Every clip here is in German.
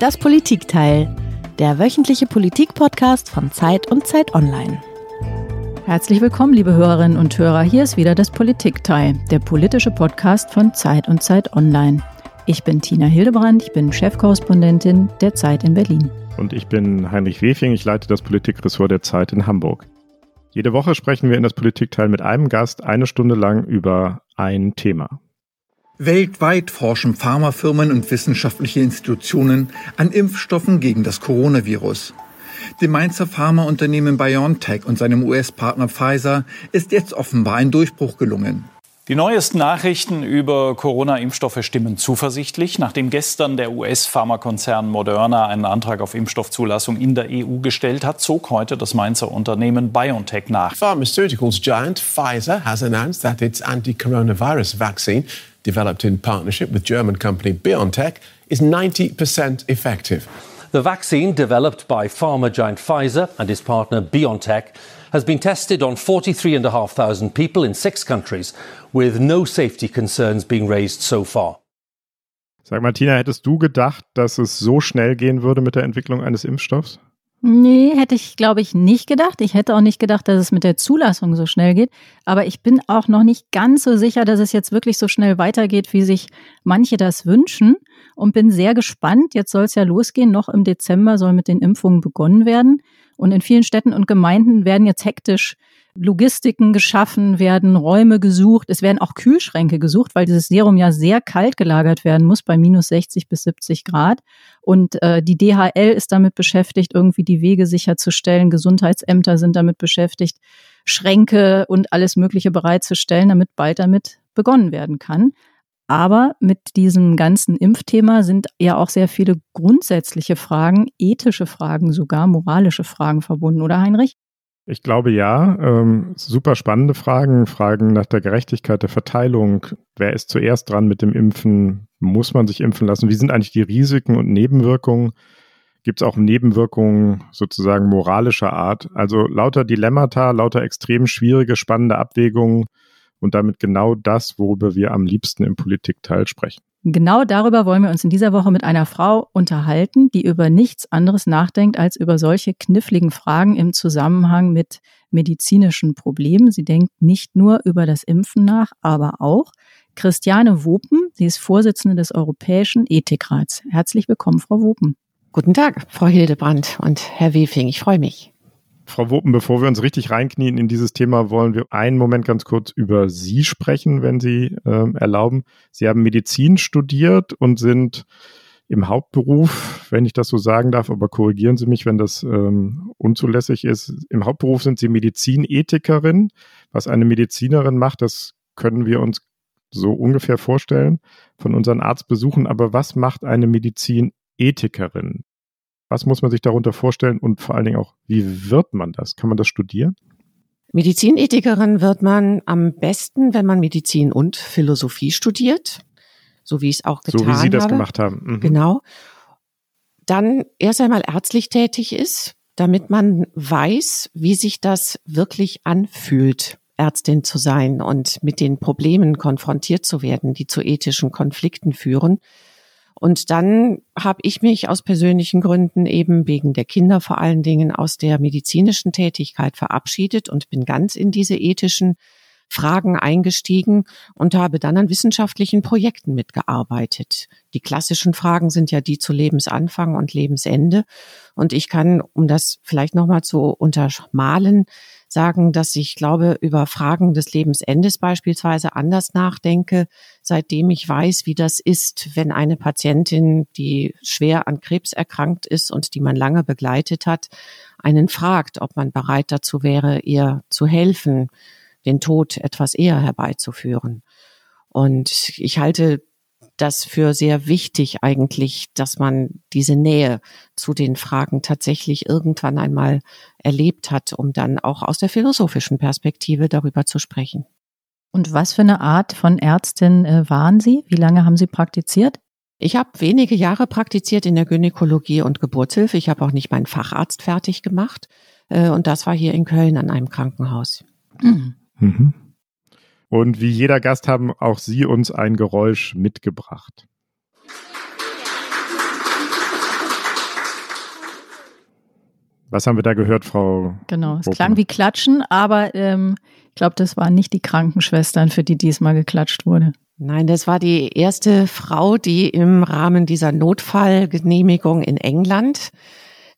Das Politikteil, der wöchentliche Politik-Podcast von Zeit und Zeit Online. Herzlich willkommen, liebe Hörerinnen und Hörer. Hier ist wieder das Politikteil, der politische Podcast von Zeit und Zeit Online. Ich bin Tina Hildebrand, ich bin Chefkorrespondentin der Zeit in Berlin. Und ich bin Heinrich Wefing, ich leite das Politikressort der Zeit in Hamburg. Jede Woche sprechen wir in das Politikteil mit einem Gast eine Stunde lang über ein Thema. Weltweit forschen Pharmafirmen und wissenschaftliche Institutionen an Impfstoffen gegen das Coronavirus. Dem Mainzer Pharmaunternehmen BioNTech und seinem US-Partner Pfizer ist jetzt offenbar ein Durchbruch gelungen. Die neuesten Nachrichten über Corona-Impfstoffe stimmen zuversichtlich. Nachdem gestern der US-Pharmakonzern Moderna einen Antrag auf Impfstoffzulassung in der EU gestellt hat, zog heute das Mainzer Unternehmen BioNTech nach. Pharmaceuticals giant Pfizer has announced that its anti-coronavirus vaccine developed in partnership with German company BioNTech, is 90% effective. The vaccine, developed by pharma giant Pfizer and its partner BioNTech, has been tested on 43,500 people in six countries, with no safety concerns being raised so far. Sag mal, Tina, hättest du gedacht, dass es so schnell gehen würde mit der Entwicklung eines Impfstoffs? Nee, hätte ich, glaube ich, nicht gedacht. Ich hätte auch nicht gedacht, dass es mit der Zulassung so schnell geht. Aber ich bin auch noch nicht ganz so sicher, dass es jetzt wirklich so schnell weitergeht, wie sich manche das wünschen. Und bin sehr gespannt. Jetzt soll es ja losgehen. Noch im Dezember soll mit den Impfungen begonnen werden. Und in vielen Städten und Gemeinden werden jetzt hektisch Logistiken geschaffen werden, Räume gesucht. Es werden auch Kühlschränke gesucht, weil dieses Serum ja sehr kalt gelagert werden muss bei minus 60 bis 70 Grad. Und äh, die DHL ist damit beschäftigt, irgendwie die Wege sicherzustellen. Gesundheitsämter sind damit beschäftigt, Schränke und alles Mögliche bereitzustellen, damit bald damit begonnen werden kann. Aber mit diesem ganzen Impfthema sind ja auch sehr viele grundsätzliche Fragen, ethische Fragen sogar, moralische Fragen verbunden, oder Heinrich? Ich glaube ja. Ähm, super spannende Fragen. Fragen nach der Gerechtigkeit der Verteilung. Wer ist zuerst dran mit dem Impfen? Muss man sich impfen lassen? Wie sind eigentlich die Risiken und Nebenwirkungen? Gibt es auch Nebenwirkungen sozusagen moralischer Art? Also lauter Dilemmata, lauter extrem schwierige, spannende Abwägungen und damit genau das, worüber wir am liebsten im Politikteil sprechen. Genau darüber wollen wir uns in dieser Woche mit einer Frau unterhalten, die über nichts anderes nachdenkt als über solche kniffligen Fragen im Zusammenhang mit medizinischen Problemen. Sie denkt nicht nur über das Impfen nach, aber auch. Christiane Wopen, sie ist Vorsitzende des Europäischen Ethikrats. Herzlich willkommen, Frau Wopen. Guten Tag, Frau Hildebrandt und Herr Wefing. Ich freue mich. Frau Wopen, bevor wir uns richtig reinknien in dieses Thema, wollen wir einen Moment ganz kurz über Sie sprechen, wenn Sie äh, erlauben. Sie haben Medizin studiert und sind im Hauptberuf, wenn ich das so sagen darf, aber korrigieren Sie mich, wenn das ähm, unzulässig ist. Im Hauptberuf sind Sie Medizinethikerin. Was eine Medizinerin macht, das können wir uns so ungefähr vorstellen von unseren Arztbesuchen. Aber was macht eine Medizinethikerin? Was muss man sich darunter vorstellen und vor allen Dingen auch, wie wird man das? Kann man das studieren? Medizinethikerin wird man am besten, wenn man Medizin und Philosophie studiert, so wie ich es auch getan habe. So wie Sie das habe. gemacht haben. Mhm. Genau. Dann erst einmal ärztlich tätig ist, damit man weiß, wie sich das wirklich anfühlt, Ärztin zu sein und mit den Problemen konfrontiert zu werden, die zu ethischen Konflikten führen. Und dann habe ich mich aus persönlichen Gründen eben wegen der Kinder vor allen Dingen aus der medizinischen Tätigkeit verabschiedet und bin ganz in diese ethischen Fragen eingestiegen und habe dann an wissenschaftlichen Projekten mitgearbeitet. Die klassischen Fragen sind ja die zu Lebensanfang und Lebensende. Und ich kann, um das vielleicht nochmal zu untermalen, sagen, dass ich glaube, über Fragen des Lebensendes beispielsweise anders nachdenke, seitdem ich weiß, wie das ist, wenn eine Patientin, die schwer an Krebs erkrankt ist und die man lange begleitet hat, einen fragt, ob man bereit dazu wäre, ihr zu helfen, den Tod etwas eher herbeizuführen. Und ich halte das für sehr wichtig eigentlich, dass man diese Nähe zu den Fragen tatsächlich irgendwann einmal erlebt hat, um dann auch aus der philosophischen Perspektive darüber zu sprechen. Und was für eine Art von Ärztin äh, waren Sie? Wie lange haben Sie praktiziert? Ich habe wenige Jahre praktiziert in der Gynäkologie und Geburtshilfe. Ich habe auch nicht meinen Facharzt fertig gemacht. Äh, und das war hier in Köln an einem Krankenhaus. Mhm. Mhm. Und wie jeder Gast haben auch Sie uns ein Geräusch mitgebracht. Was haben wir da gehört, Frau? Genau, es Wopen? klang wie Klatschen, aber ähm, ich glaube, das waren nicht die Krankenschwestern, für die diesmal geklatscht wurde. Nein, das war die erste Frau, die im Rahmen dieser Notfallgenehmigung in England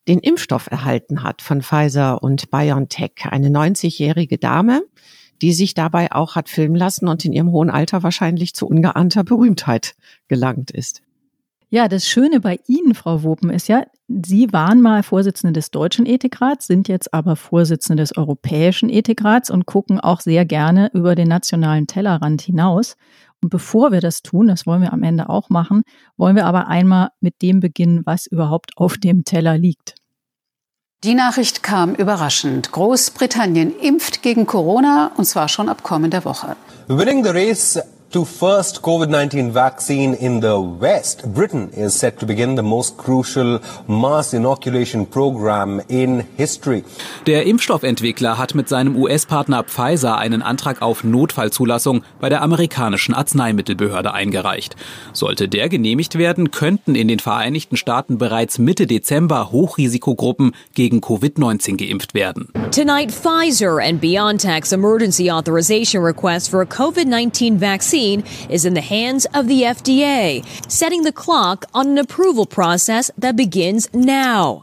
den Impfstoff erhalten hat von Pfizer und BioNTech. Eine 90-jährige Dame, die sich dabei auch hat filmen lassen und in ihrem hohen Alter wahrscheinlich zu ungeahnter Berühmtheit gelangt ist. Ja, das Schöne bei Ihnen, Frau Wopen, ist ja, Sie waren mal Vorsitzende des Deutschen Ethikrats, sind jetzt aber Vorsitzende des Europäischen Ethikrats und gucken auch sehr gerne über den nationalen Tellerrand hinaus. Und bevor wir das tun, das wollen wir am Ende auch machen, wollen wir aber einmal mit dem beginnen, was überhaupt auf dem Teller liegt. Die Nachricht kam überraschend. Großbritannien impft gegen Corona und zwar schon ab kommender Woche. Winning the race to first COVID-19 vaccine in the West, Britain is set to begin the most crucial mass inoculation program in history. Der Impfstoffentwickler hat mit seinem US-Partner Pfizer einen Antrag auf Notfallzulassung bei der amerikanischen Arzneimittelbehörde eingereicht. Sollte der genehmigt werden, könnten in den Vereinigten Staaten bereits Mitte Dezember Hochrisikogruppen gegen Covid-19 geimpft werden. Tonight Pfizer and BioNTech's emergency authorization request for a COVID-19 vaccine vaccine is in the hands of the FDA, setting the clock on an approval process that begins now.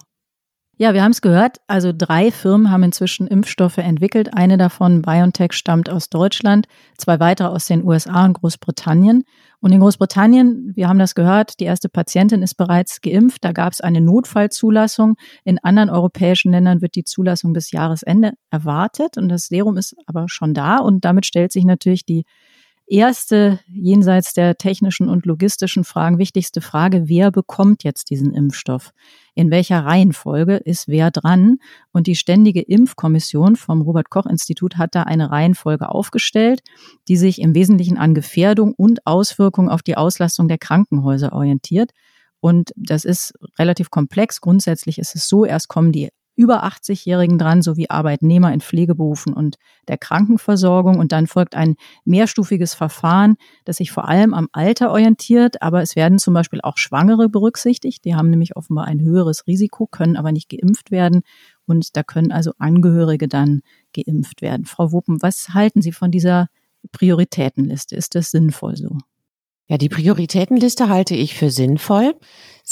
Ja, wir haben es gehört. Also drei Firmen haben inzwischen Impfstoffe entwickelt. Eine davon, BioNTech, stammt aus Deutschland, zwei weitere aus den USA und Großbritannien. Und in Großbritannien, wir haben das gehört, die erste Patientin ist bereits geimpft. Da gab es eine Notfallzulassung. In anderen europäischen Ländern wird die Zulassung bis Jahresende erwartet. Und das Serum ist aber schon da. Und damit stellt sich natürlich die erste, jenseits der technischen und logistischen Fragen, wichtigste Frage, wer bekommt jetzt diesen Impfstoff? In welcher Reihenfolge ist wer dran? Und die Ständige Impfkommission vom Robert Koch Institut hat da eine Reihenfolge aufgestellt, die sich im Wesentlichen an Gefährdung und Auswirkungen auf die Auslastung der Krankenhäuser orientiert. Und das ist relativ komplex. Grundsätzlich ist es so, erst kommen die über 80-Jährigen dran, sowie Arbeitnehmer in Pflegeberufen und der Krankenversorgung. Und dann folgt ein mehrstufiges Verfahren, das sich vor allem am Alter orientiert. Aber es werden zum Beispiel auch Schwangere berücksichtigt. Die haben nämlich offenbar ein höheres Risiko, können aber nicht geimpft werden. Und da können also Angehörige dann geimpft werden. Frau Wuppen, was halten Sie von dieser Prioritätenliste? Ist das sinnvoll so? Ja, die Prioritätenliste halte ich für sinnvoll.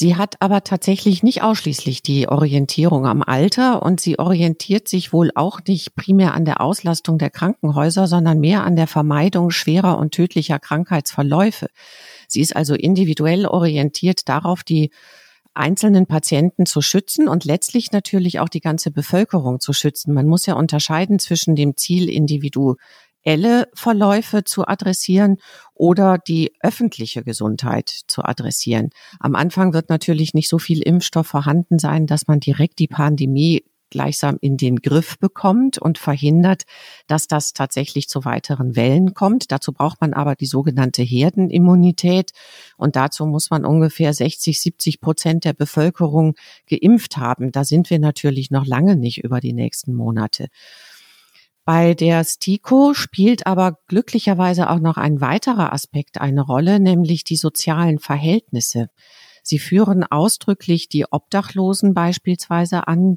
Sie hat aber tatsächlich nicht ausschließlich die Orientierung am Alter und sie orientiert sich wohl auch nicht primär an der Auslastung der Krankenhäuser, sondern mehr an der Vermeidung schwerer und tödlicher Krankheitsverläufe. Sie ist also individuell orientiert darauf, die einzelnen Patienten zu schützen und letztlich natürlich auch die ganze Bevölkerung zu schützen. Man muss ja unterscheiden zwischen dem Ziel Individu individuelle Verläufe zu adressieren oder die öffentliche Gesundheit zu adressieren. Am Anfang wird natürlich nicht so viel Impfstoff vorhanden sein, dass man direkt die Pandemie gleichsam in den Griff bekommt und verhindert, dass das tatsächlich zu weiteren Wellen kommt. Dazu braucht man aber die sogenannte Herdenimmunität und dazu muss man ungefähr 60, 70 Prozent der Bevölkerung geimpft haben. Da sind wir natürlich noch lange nicht über die nächsten Monate. Bei der STIKO spielt aber glücklicherweise auch noch ein weiterer Aspekt eine Rolle, nämlich die sozialen Verhältnisse. Sie führen ausdrücklich die Obdachlosen beispielsweise an,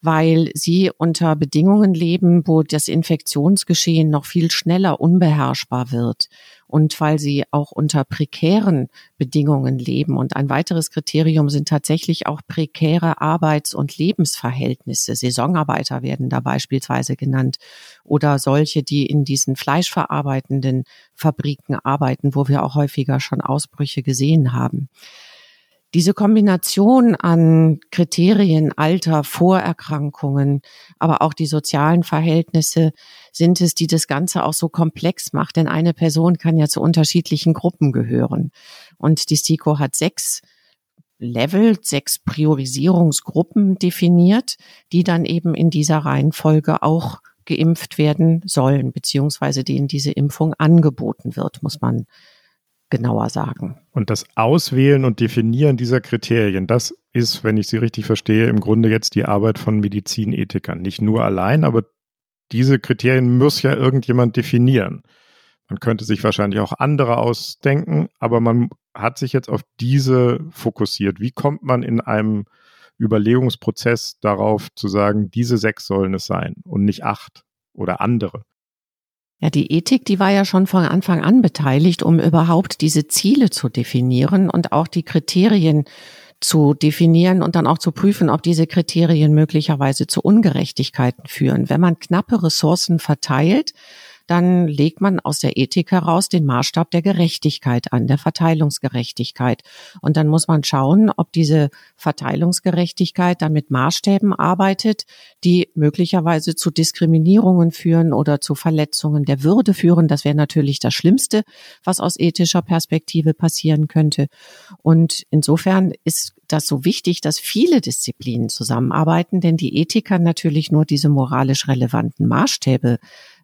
weil sie unter Bedingungen leben, wo das Infektionsgeschehen noch viel schneller unbeherrschbar wird und weil sie auch unter prekären Bedingungen leben. Und ein weiteres Kriterium sind tatsächlich auch prekäre Arbeits- und Lebensverhältnisse. Saisonarbeiter werden da beispielsweise genannt oder solche, die in diesen fleischverarbeitenden Fabriken arbeiten, wo wir auch häufiger schon Ausbrüche gesehen haben. Diese Kombination an Kriterien, Alter, Vorerkrankungen, aber auch die sozialen Verhältnisse sind es, die das Ganze auch so komplex macht. Denn eine Person kann ja zu unterschiedlichen Gruppen gehören. Und die STIKO hat sechs Level, sechs Priorisierungsgruppen definiert, die dann eben in dieser Reihenfolge auch geimpft werden sollen, beziehungsweise denen diese Impfung angeboten wird, muss man genauer sagen. Und das Auswählen und Definieren dieser Kriterien, das ist, wenn ich Sie richtig verstehe, im Grunde jetzt die Arbeit von Medizinethikern. Nicht nur allein, aber diese Kriterien muss ja irgendjemand definieren. Man könnte sich wahrscheinlich auch andere ausdenken, aber man hat sich jetzt auf diese fokussiert. Wie kommt man in einem Überlegungsprozess darauf zu sagen, diese sechs sollen es sein und nicht acht oder andere? Ja, die Ethik, die war ja schon von Anfang an beteiligt, um überhaupt diese Ziele zu definieren und auch die Kriterien zu definieren und dann auch zu prüfen, ob diese Kriterien möglicherweise zu Ungerechtigkeiten führen. Wenn man knappe Ressourcen verteilt, dann legt man aus der Ethik heraus den Maßstab der Gerechtigkeit an, der Verteilungsgerechtigkeit. Und dann muss man schauen, ob diese Verteilungsgerechtigkeit dann mit Maßstäben arbeitet, die möglicherweise zu Diskriminierungen führen oder zu Verletzungen der Würde führen. Das wäre natürlich das Schlimmste, was aus ethischer Perspektive passieren könnte. Und insofern ist das so wichtig, dass viele Disziplinen zusammenarbeiten, denn die Ethik kann natürlich nur diese moralisch relevanten Maßstäbe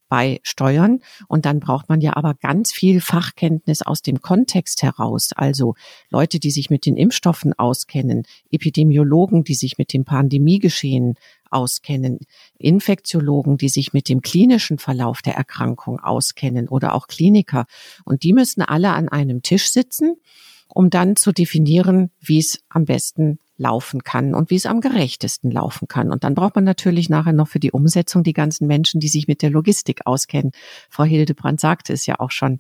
beisteuern. Und dann braucht man ja aber ganz viel Fachkenntnis aus dem Kontext heraus. Also Leute, die sich mit den Impfstoffen auskennen, Epidemiologen, die sich mit dem Pandemiegeschehen auskennen, Infektiologen, die sich mit dem klinischen Verlauf der Erkrankung auskennen oder auch Kliniker. Und die müssen alle an einem Tisch sitzen, um dann zu definieren, wie es am besten laufen kann und wie es am gerechtesten laufen kann. Und dann braucht man natürlich nachher noch für die Umsetzung die ganzen Menschen, die sich mit der Logistik auskennen. Frau Hildebrand sagte es ja auch schon.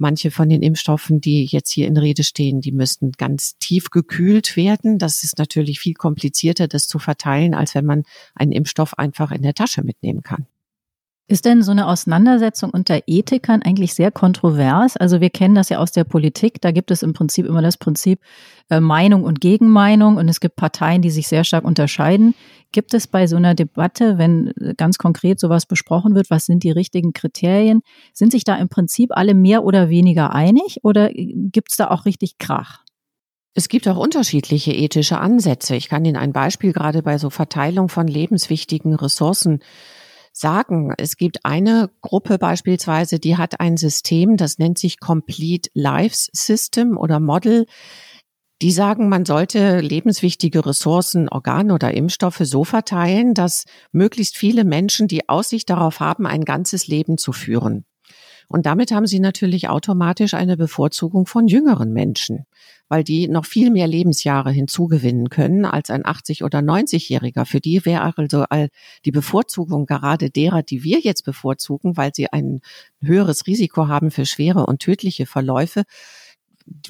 Manche von den Impfstoffen, die jetzt hier in Rede stehen, die müssten ganz tief gekühlt werden. Das ist natürlich viel komplizierter, das zu verteilen, als wenn man einen Impfstoff einfach in der Tasche mitnehmen kann. Ist denn so eine Auseinandersetzung unter Ethikern eigentlich sehr kontrovers? Also wir kennen das ja aus der Politik. Da gibt es im Prinzip immer das Prinzip äh, Meinung und Gegenmeinung und es gibt Parteien, die sich sehr stark unterscheiden. Gibt es bei so einer Debatte, wenn äh, ganz konkret sowas besprochen wird, was sind die richtigen Kriterien, sind sich da im Prinzip alle mehr oder weniger einig oder äh, gibt es da auch richtig Krach? Es gibt auch unterschiedliche ethische Ansätze. Ich kann Ihnen ein Beispiel gerade bei so Verteilung von lebenswichtigen Ressourcen sagen. Es gibt eine Gruppe beispielsweise, die hat ein System, das nennt sich Complete Lives System oder Model. Die sagen, man sollte lebenswichtige Ressourcen, Organe oder Impfstoffe so verteilen, dass möglichst viele Menschen die Aussicht darauf haben, ein ganzes Leben zu führen. Und damit haben sie natürlich automatisch eine Bevorzugung von jüngeren Menschen, weil die noch viel mehr Lebensjahre hinzugewinnen können als ein 80- oder 90-Jähriger. Für die wäre also die Bevorzugung gerade derer, die wir jetzt bevorzugen, weil sie ein höheres Risiko haben für schwere und tödliche Verläufe,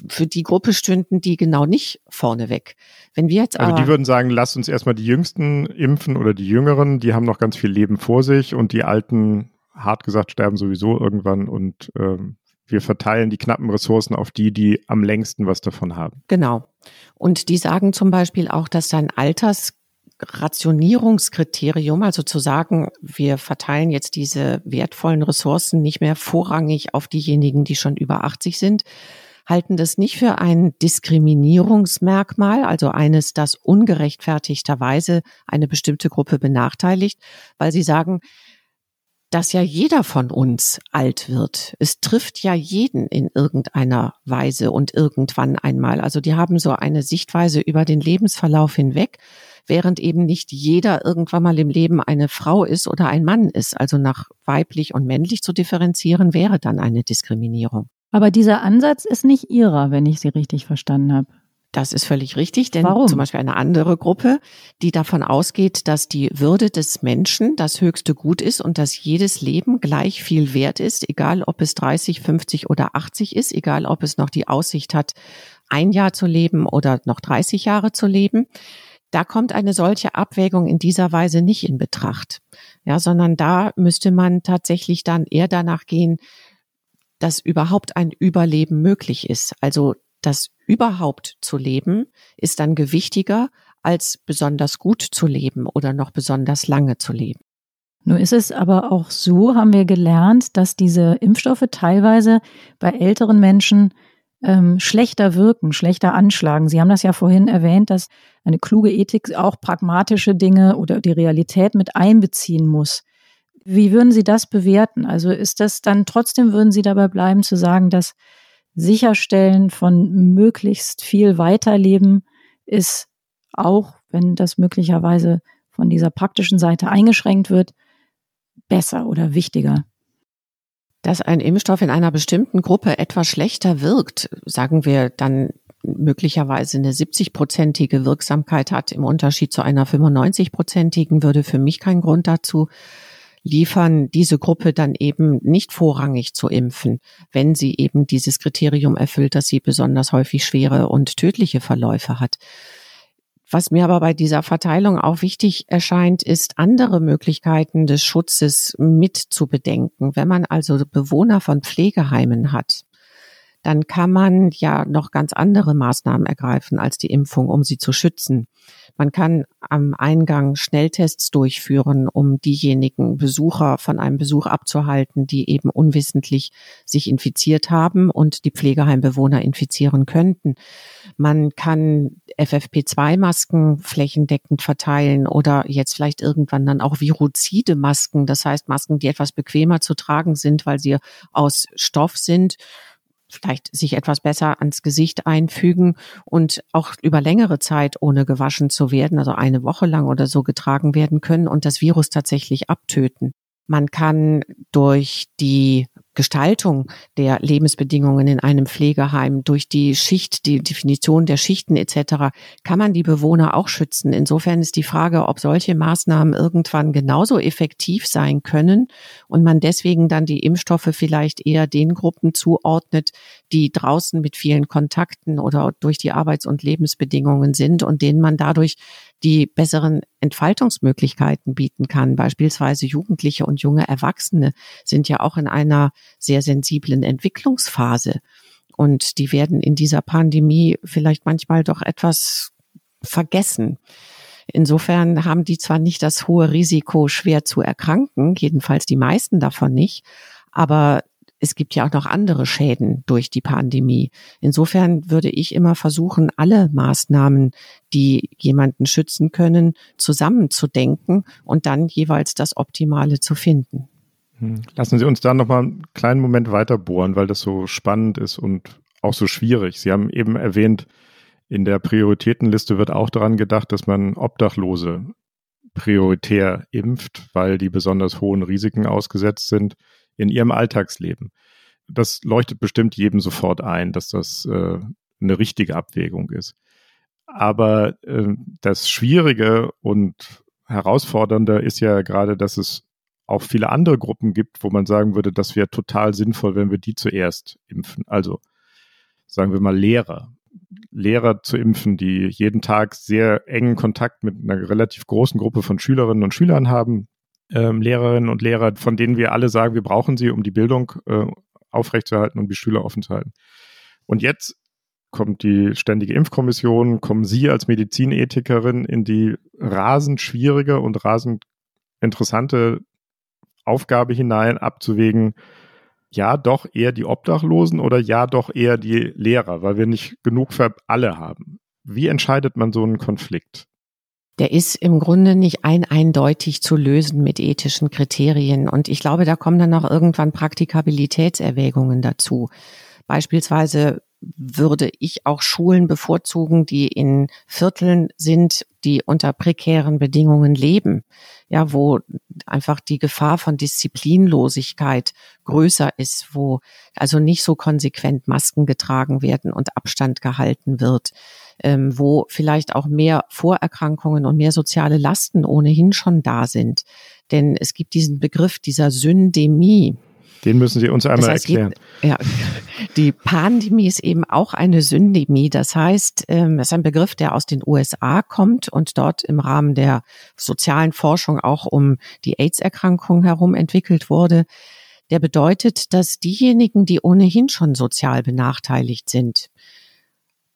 für die Gruppe stünden die genau nicht vorneweg. Wenn wir jetzt also die würden sagen, lasst uns erstmal die Jüngsten impfen oder die Jüngeren, die haben noch ganz viel Leben vor sich und die Alten hart gesagt, sterben sowieso irgendwann und ähm, wir verteilen die knappen Ressourcen auf die, die am längsten was davon haben. Genau. Und die sagen zum Beispiel auch, dass ein Altersrationierungskriterium, also zu sagen, wir verteilen jetzt diese wertvollen Ressourcen nicht mehr vorrangig auf diejenigen, die schon über 80 sind, halten das nicht für ein Diskriminierungsmerkmal, also eines, das ungerechtfertigterweise eine bestimmte Gruppe benachteiligt, weil sie sagen, dass ja jeder von uns alt wird. Es trifft ja jeden in irgendeiner Weise und irgendwann einmal. Also die haben so eine Sichtweise über den Lebensverlauf hinweg, während eben nicht jeder irgendwann mal im Leben eine Frau ist oder ein Mann ist. Also nach weiblich und männlich zu differenzieren wäre dann eine Diskriminierung. Aber dieser Ansatz ist nicht Ihrer, wenn ich Sie richtig verstanden habe. Das ist völlig richtig, denn Warum? zum Beispiel eine andere Gruppe, die davon ausgeht, dass die Würde des Menschen das höchste Gut ist und dass jedes Leben gleich viel wert ist, egal ob es 30, 50 oder 80 ist, egal ob es noch die Aussicht hat, ein Jahr zu leben oder noch 30 Jahre zu leben. Da kommt eine solche Abwägung in dieser Weise nicht in Betracht. Ja, sondern da müsste man tatsächlich dann eher danach gehen, dass überhaupt ein Überleben möglich ist. Also das überhaupt zu leben ist dann gewichtiger als besonders gut zu leben oder noch besonders lange zu leben. Nur ist es aber auch so, haben wir gelernt, dass diese Impfstoffe teilweise bei älteren Menschen ähm, schlechter wirken, schlechter anschlagen. Sie haben das ja vorhin erwähnt, dass eine kluge Ethik auch pragmatische Dinge oder die Realität mit einbeziehen muss. Wie würden Sie das bewerten? Also ist das dann trotzdem, würden Sie dabei bleiben zu sagen, dass Sicherstellen von möglichst viel Weiterleben ist auch, wenn das möglicherweise von dieser praktischen Seite eingeschränkt wird, besser oder wichtiger. Dass ein Impfstoff in einer bestimmten Gruppe etwas schlechter wirkt, sagen wir dann möglicherweise eine 70-prozentige Wirksamkeit hat im Unterschied zu einer 95-prozentigen, würde für mich kein Grund dazu liefern, diese Gruppe dann eben nicht vorrangig zu impfen, wenn sie eben dieses Kriterium erfüllt, dass sie besonders häufig schwere und tödliche Verläufe hat. Was mir aber bei dieser Verteilung auch wichtig erscheint, ist andere Möglichkeiten des Schutzes mit zu bedenken. Wenn man also Bewohner von Pflegeheimen hat, dann kann man ja noch ganz andere Maßnahmen ergreifen als die Impfung, um sie zu schützen. Man kann am Eingang Schnelltests durchführen, um diejenigen Besucher von einem Besuch abzuhalten, die eben unwissentlich sich infiziert haben und die Pflegeheimbewohner infizieren könnten. Man kann FFP2-Masken flächendeckend verteilen oder jetzt vielleicht irgendwann dann auch viruzide Masken, das heißt Masken, die etwas bequemer zu tragen sind, weil sie aus Stoff sind vielleicht sich etwas besser ans Gesicht einfügen und auch über längere Zeit ohne gewaschen zu werden, also eine Woche lang oder so getragen werden können und das Virus tatsächlich abtöten. Man kann durch die Gestaltung der Lebensbedingungen in einem Pflegeheim, durch die Schicht, die Definition der Schichten etc., kann man die Bewohner auch schützen. Insofern ist die Frage, ob solche Maßnahmen irgendwann genauso effektiv sein können und man deswegen dann die Impfstoffe vielleicht eher den Gruppen zuordnet, die draußen mit vielen Kontakten oder durch die Arbeits- und Lebensbedingungen sind und denen man dadurch die besseren Entfaltungsmöglichkeiten bieten kann. Beispielsweise Jugendliche und junge Erwachsene sind ja auch in einer sehr sensiblen Entwicklungsphase. Und die werden in dieser Pandemie vielleicht manchmal doch etwas vergessen. Insofern haben die zwar nicht das hohe Risiko, schwer zu erkranken, jedenfalls die meisten davon nicht, aber es gibt ja auch noch andere Schäden durch die Pandemie. Insofern würde ich immer versuchen, alle Maßnahmen, die jemanden schützen können, zusammenzudenken und dann jeweils das Optimale zu finden. Hm. Lassen Sie uns da noch mal einen kleinen Moment weiter bohren, weil das so spannend ist und auch so schwierig. Sie haben eben erwähnt, in der Prioritätenliste wird auch daran gedacht, dass man Obdachlose prioritär impft, weil die besonders hohen Risiken ausgesetzt sind in ihrem Alltagsleben. Das leuchtet bestimmt jedem sofort ein, dass das äh, eine richtige Abwägung ist. Aber äh, das Schwierige und Herausfordernde ist ja gerade, dass es auch viele andere Gruppen gibt, wo man sagen würde, das wäre total sinnvoll, wenn wir die zuerst impfen. Also sagen wir mal Lehrer. Lehrer zu impfen, die jeden Tag sehr engen Kontakt mit einer relativ großen Gruppe von Schülerinnen und Schülern haben, ähm, Lehrerinnen und Lehrer, von denen wir alle sagen, wir brauchen sie, um die Bildung äh, aufrechtzuerhalten und die Schüler offen zu halten. Und jetzt kommt die ständige Impfkommission, kommen Sie als Medizinethikerin in die rasend schwierige und rasend interessante Aufgabe hinein, abzuwägen, ja, doch eher die Obdachlosen oder ja, doch eher die Lehrer, weil wir nicht genug für alle haben. Wie entscheidet man so einen Konflikt? Der ist im Grunde nicht ein eindeutig zu lösen mit ethischen Kriterien. Und ich glaube, da kommen dann auch irgendwann Praktikabilitätserwägungen dazu. Beispielsweise würde ich auch Schulen bevorzugen, die in Vierteln sind, die unter prekären Bedingungen leben. Ja, wo einfach die Gefahr von Disziplinlosigkeit größer ist, wo also nicht so konsequent Masken getragen werden und Abstand gehalten wird ähm, wo vielleicht auch mehr Vorerkrankungen und mehr soziale Lasten ohnehin schon da sind. Denn es gibt diesen Begriff dieser Syndemie. Den müssen Sie uns einmal das heißt, erklären. Ja, die Pandemie ist eben auch eine Syndemie. Das heißt, ähm, es ist ein Begriff, der aus den USA kommt und dort im Rahmen der sozialen Forschung auch um die AIDS-Erkrankung herum entwickelt wurde. Der bedeutet, dass diejenigen, die ohnehin schon sozial benachteiligt sind,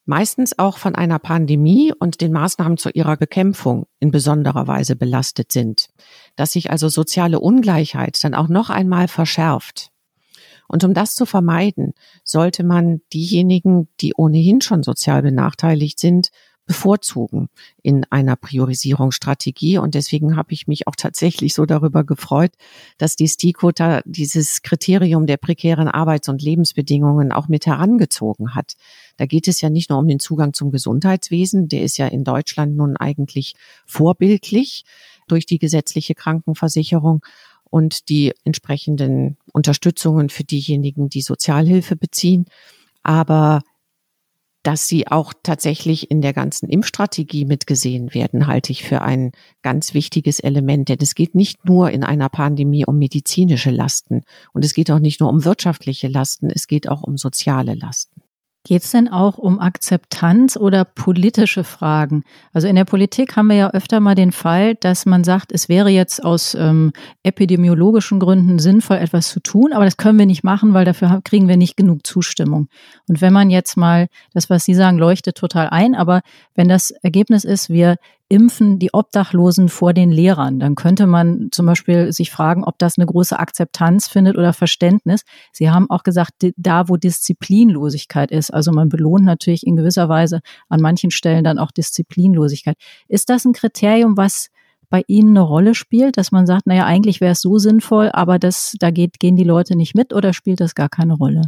meistens auch von einer Pandemie und den Maßnahmen zu ihrer Bekämpfung in besonderer Weise belastet sind, dass sich also soziale Ungleichheit dann auch noch einmal verschärft. Und um das zu vermeiden, sollte man diejenigen, die ohnehin schon sozial benachteiligt sind, bevorzugen in einer Priorisierungsstrategie. Und deswegen habe ich mich auch tatsächlich so darüber gefreut, dass die STIKO da dieses Kriterium der prekären Arbeits- und Lebensbedingungen auch mit herangezogen hat. Da geht es ja nicht nur um den Zugang zum Gesundheitswesen, der ist ja in Deutschland nun eigentlich vorbildlich durch die gesetzliche Krankenversicherung und die entsprechenden Unterstützungen für diejenigen, die Sozialhilfe beziehen. Aber dass sie auch tatsächlich in der ganzen Impfstrategie mitgesehen werden, halte ich für ein ganz wichtiges Element. Denn es geht nicht nur in einer Pandemie um medizinische Lasten und es geht auch nicht nur um wirtschaftliche Lasten, es geht auch um soziale Lasten. Geht es denn auch um Akzeptanz oder politische Fragen? Also in der Politik haben wir ja öfter mal den Fall, dass man sagt, es wäre jetzt aus ähm, epidemiologischen Gründen sinnvoll, etwas zu tun, aber das können wir nicht machen, weil dafür kriegen wir nicht genug Zustimmung. Und wenn man jetzt mal, das, was Sie sagen, leuchtet total ein, aber wenn das Ergebnis ist, wir impfen die Obdachlosen vor den Lehrern. Dann könnte man zum Beispiel sich fragen, ob das eine große Akzeptanz findet oder Verständnis. Sie haben auch gesagt, da wo Disziplinlosigkeit ist, also man belohnt natürlich in gewisser Weise an manchen Stellen dann auch Disziplinlosigkeit. Ist das ein Kriterium, was bei Ihnen eine Rolle spielt, dass man sagt, naja, eigentlich wäre es so sinnvoll, aber das, da geht, gehen die Leute nicht mit oder spielt das gar keine Rolle?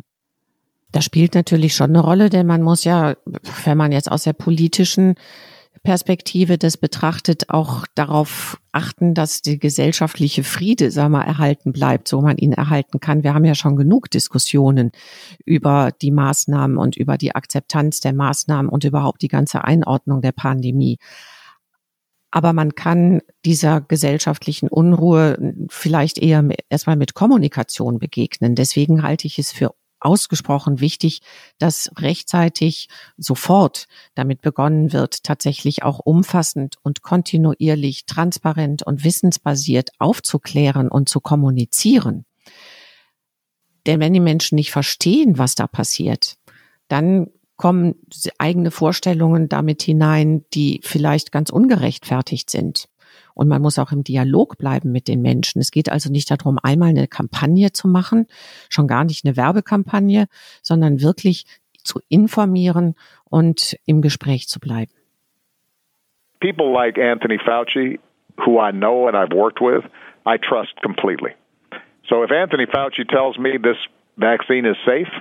Das spielt natürlich schon eine Rolle, denn man muss ja, wenn man jetzt aus der politischen Perspektive das betrachtet, auch darauf achten, dass die gesellschaftliche Friede, sag mal, erhalten bleibt, so man ihn erhalten kann. Wir haben ja schon genug Diskussionen über die Maßnahmen und über die Akzeptanz der Maßnahmen und überhaupt die ganze Einordnung der Pandemie. Aber man kann dieser gesellschaftlichen Unruhe vielleicht eher erstmal mit Kommunikation begegnen. Deswegen halte ich es für ausgesprochen wichtig, dass rechtzeitig sofort damit begonnen wird, tatsächlich auch umfassend und kontinuierlich, transparent und wissensbasiert aufzuklären und zu kommunizieren. Denn wenn die Menschen nicht verstehen, was da passiert, dann kommen eigene Vorstellungen damit hinein, die vielleicht ganz ungerechtfertigt sind. Und man muss auch im Dialog bleiben mit den Menschen. Es geht also nicht darum, einmal eine Kampagne zu machen, schon gar nicht eine Werbekampagne, sondern wirklich zu informieren und im Gespräch zu bleiben. People like Anthony Fauci, who I know and I've worked with, I trust completely. So if Anthony Fauci tells me this vaccine is safe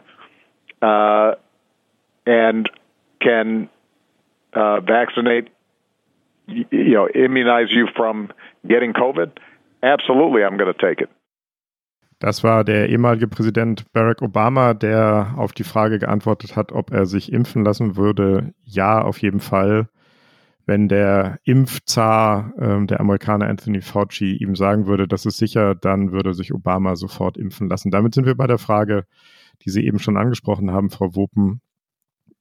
uh, and can uh, vaccinate you know, immunize you from getting COVID, absolutely I'm going to take it. Das war der ehemalige Präsident Barack Obama, der auf die Frage geantwortet hat, ob er sich impfen lassen würde. Ja, auf jeden Fall. Wenn der Impfzar, äh, der Amerikaner Anthony Fauci, ihm sagen würde, das ist sicher, dann würde sich Obama sofort impfen lassen. Damit sind wir bei der Frage, die Sie eben schon angesprochen haben, Frau Wopen.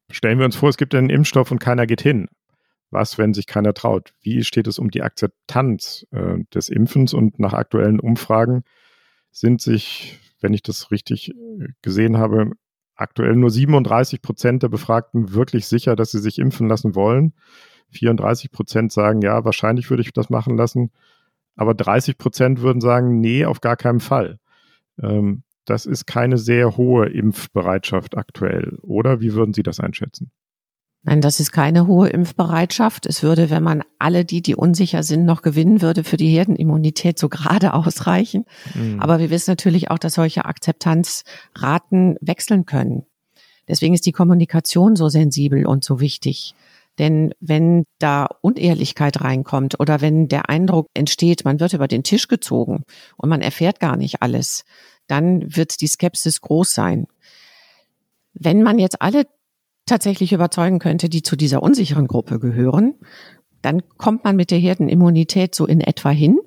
Stellen wir uns vor, es gibt einen Impfstoff und keiner geht hin was, wenn sich keiner traut? Wie steht es um die Akzeptanz äh, des Impfens? Und nach aktuellen Umfragen sind sich, wenn ich das richtig äh, gesehen habe, aktuell nur 37 Prozent der Befragten wirklich sicher, dass sie sich impfen lassen wollen. 34 Prozent sagen, ja, wahrscheinlich würde ich das machen lassen. Aber 30 Prozent würden sagen, nee, auf gar keinen Fall. Ähm, das ist keine sehr hohe Impfbereitschaft aktuell, oder? Wie würden Sie das einschätzen? Nein, das ist keine hohe Impfbereitschaft. Es würde, wenn man alle die, die unsicher sind, noch gewinnen würde, für die Herdenimmunität so gerade ausreichen. Mhm. Aber wir wissen natürlich auch, dass solche Akzeptanzraten wechseln können. Deswegen ist die Kommunikation so sensibel und so wichtig. Denn wenn da Unehrlichkeit reinkommt oder wenn der Eindruck entsteht, man wird über den Tisch gezogen und man erfährt gar nicht alles, dann wird die Skepsis groß sein. Wenn man jetzt alle tatsächlich überzeugen könnte, die zu dieser unsicheren Gruppe gehören, dann kommt man mit der Herdenimmunität so in etwa hin.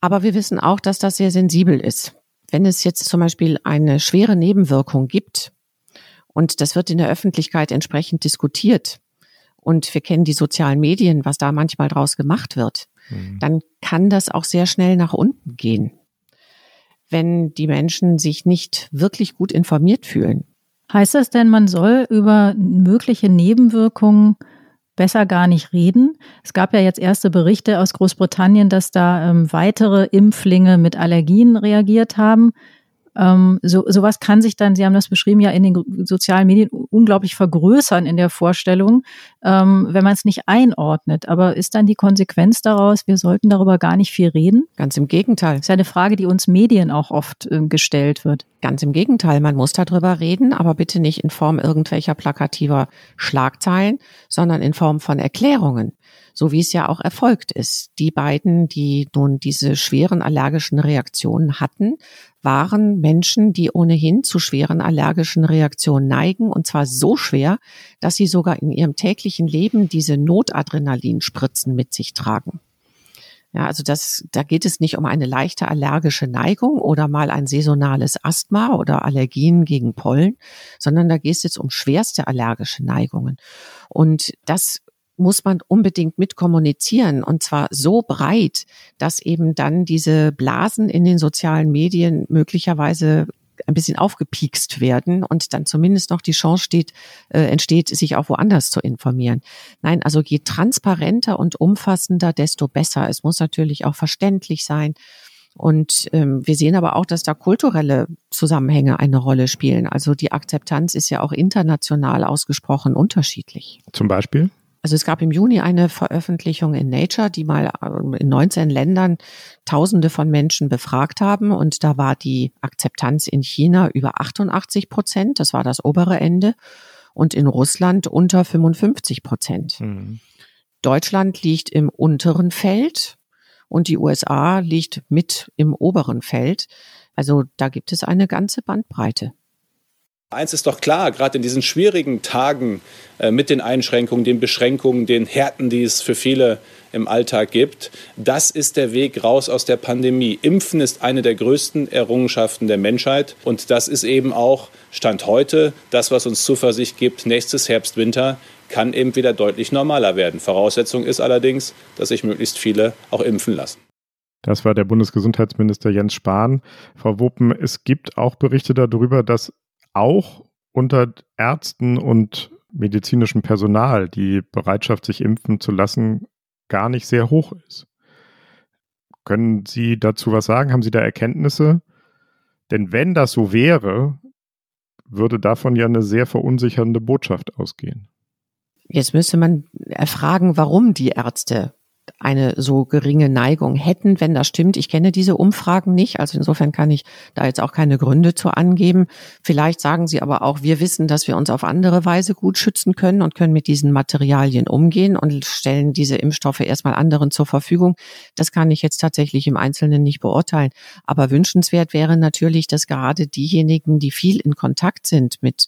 Aber wir wissen auch, dass das sehr sensibel ist. Wenn es jetzt zum Beispiel eine schwere Nebenwirkung gibt und das wird in der Öffentlichkeit entsprechend diskutiert und wir kennen die sozialen Medien, was da manchmal draus gemacht wird, mhm. dann kann das auch sehr schnell nach unten gehen. Wenn die Menschen sich nicht wirklich gut informiert fühlen, Heißt das denn, man soll über mögliche Nebenwirkungen besser gar nicht reden? Es gab ja jetzt erste Berichte aus Großbritannien, dass da ähm, weitere Impflinge mit Allergien reagiert haben. Ähm, so, sowas kann sich dann, Sie haben das beschrieben, ja in den sozialen Medien unglaublich vergrößern in der Vorstellung, ähm, wenn man es nicht einordnet. Aber ist dann die Konsequenz daraus, wir sollten darüber gar nicht viel reden? Ganz im Gegenteil. Das ist ja eine Frage, die uns Medien auch oft äh, gestellt wird. Ganz im Gegenteil, man muss darüber reden, aber bitte nicht in Form irgendwelcher plakativer Schlagzeilen, sondern in Form von Erklärungen so wie es ja auch erfolgt ist. Die beiden, die nun diese schweren allergischen Reaktionen hatten, waren Menschen, die ohnehin zu schweren allergischen Reaktionen neigen, und zwar so schwer, dass sie sogar in ihrem täglichen Leben diese Notadrenalinspritzen mit sich tragen. Ja, also das, da geht es nicht um eine leichte allergische Neigung oder mal ein saisonales Asthma oder Allergien gegen Pollen, sondern da geht es jetzt um schwerste allergische Neigungen. Und das muss man unbedingt mitkommunizieren und zwar so breit, dass eben dann diese Blasen in den sozialen Medien möglicherweise ein bisschen aufgepiekst werden und dann zumindest noch die Chance steht, äh, entsteht, sich auch woanders zu informieren. Nein, also je transparenter und umfassender, desto besser. Es muss natürlich auch verständlich sein. Und ähm, wir sehen aber auch, dass da kulturelle Zusammenhänge eine Rolle spielen. Also die Akzeptanz ist ja auch international ausgesprochen unterschiedlich. Zum Beispiel? Also es gab im Juni eine Veröffentlichung in Nature, die mal ähm, in 19 Ländern Tausende von Menschen befragt haben und da war die Akzeptanz in China über 88 Prozent, das war das obere Ende, und in Russland unter 55 Prozent. Mhm. Deutschland liegt im unteren Feld und die USA liegt mit im oberen Feld. Also da gibt es eine ganze Bandbreite. Eins ist doch klar, gerade in diesen schwierigen Tagen äh, mit den Einschränkungen, den Beschränkungen, den Härten, die es für viele im Alltag gibt, das ist der Weg raus aus der Pandemie. Impfen ist eine der größten Errungenschaften der Menschheit und das ist eben auch Stand heute das, was uns Zuversicht gibt. Nächstes Herbst, Winter kann eben wieder deutlich normaler werden. Voraussetzung ist allerdings, dass sich möglichst viele auch impfen lassen. Das war der Bundesgesundheitsminister Jens Spahn. Frau Wuppen, es gibt auch Berichte darüber, dass auch unter Ärzten und medizinischem Personal die Bereitschaft, sich impfen zu lassen, gar nicht sehr hoch ist. Können Sie dazu was sagen? Haben Sie da Erkenntnisse? Denn wenn das so wäre, würde davon ja eine sehr verunsichernde Botschaft ausgehen. Jetzt müsste man erfragen, warum die Ärzte eine so geringe Neigung hätten, wenn das stimmt. Ich kenne diese Umfragen nicht, also insofern kann ich da jetzt auch keine Gründe zu angeben. Vielleicht sagen Sie aber auch, wir wissen, dass wir uns auf andere Weise gut schützen können und können mit diesen Materialien umgehen und stellen diese Impfstoffe erstmal anderen zur Verfügung. Das kann ich jetzt tatsächlich im Einzelnen nicht beurteilen. Aber wünschenswert wäre natürlich, dass gerade diejenigen, die viel in Kontakt sind mit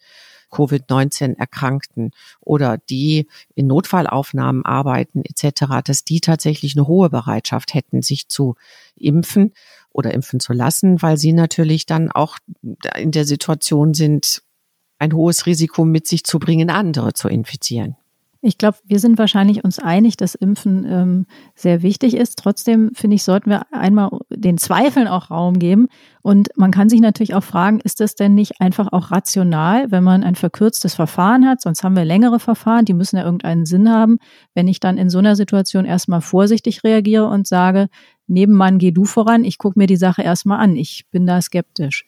Covid-19 Erkrankten oder die in Notfallaufnahmen arbeiten etc., dass die tatsächlich eine hohe Bereitschaft hätten, sich zu impfen oder impfen zu lassen, weil sie natürlich dann auch in der Situation sind, ein hohes Risiko mit sich zu bringen, andere zu infizieren. Ich glaube, wir sind wahrscheinlich uns einig, dass Impfen ähm, sehr wichtig ist. Trotzdem finde ich, sollten wir einmal den Zweifeln auch Raum geben. Und man kann sich natürlich auch fragen, ist das denn nicht einfach auch rational, wenn man ein verkürztes Verfahren hat? Sonst haben wir längere Verfahren, die müssen ja irgendeinen Sinn haben. Wenn ich dann in so einer Situation erstmal vorsichtig reagiere und sage, Nebenmann, geh du voran, ich gucke mir die Sache erstmal an. Ich bin da skeptisch.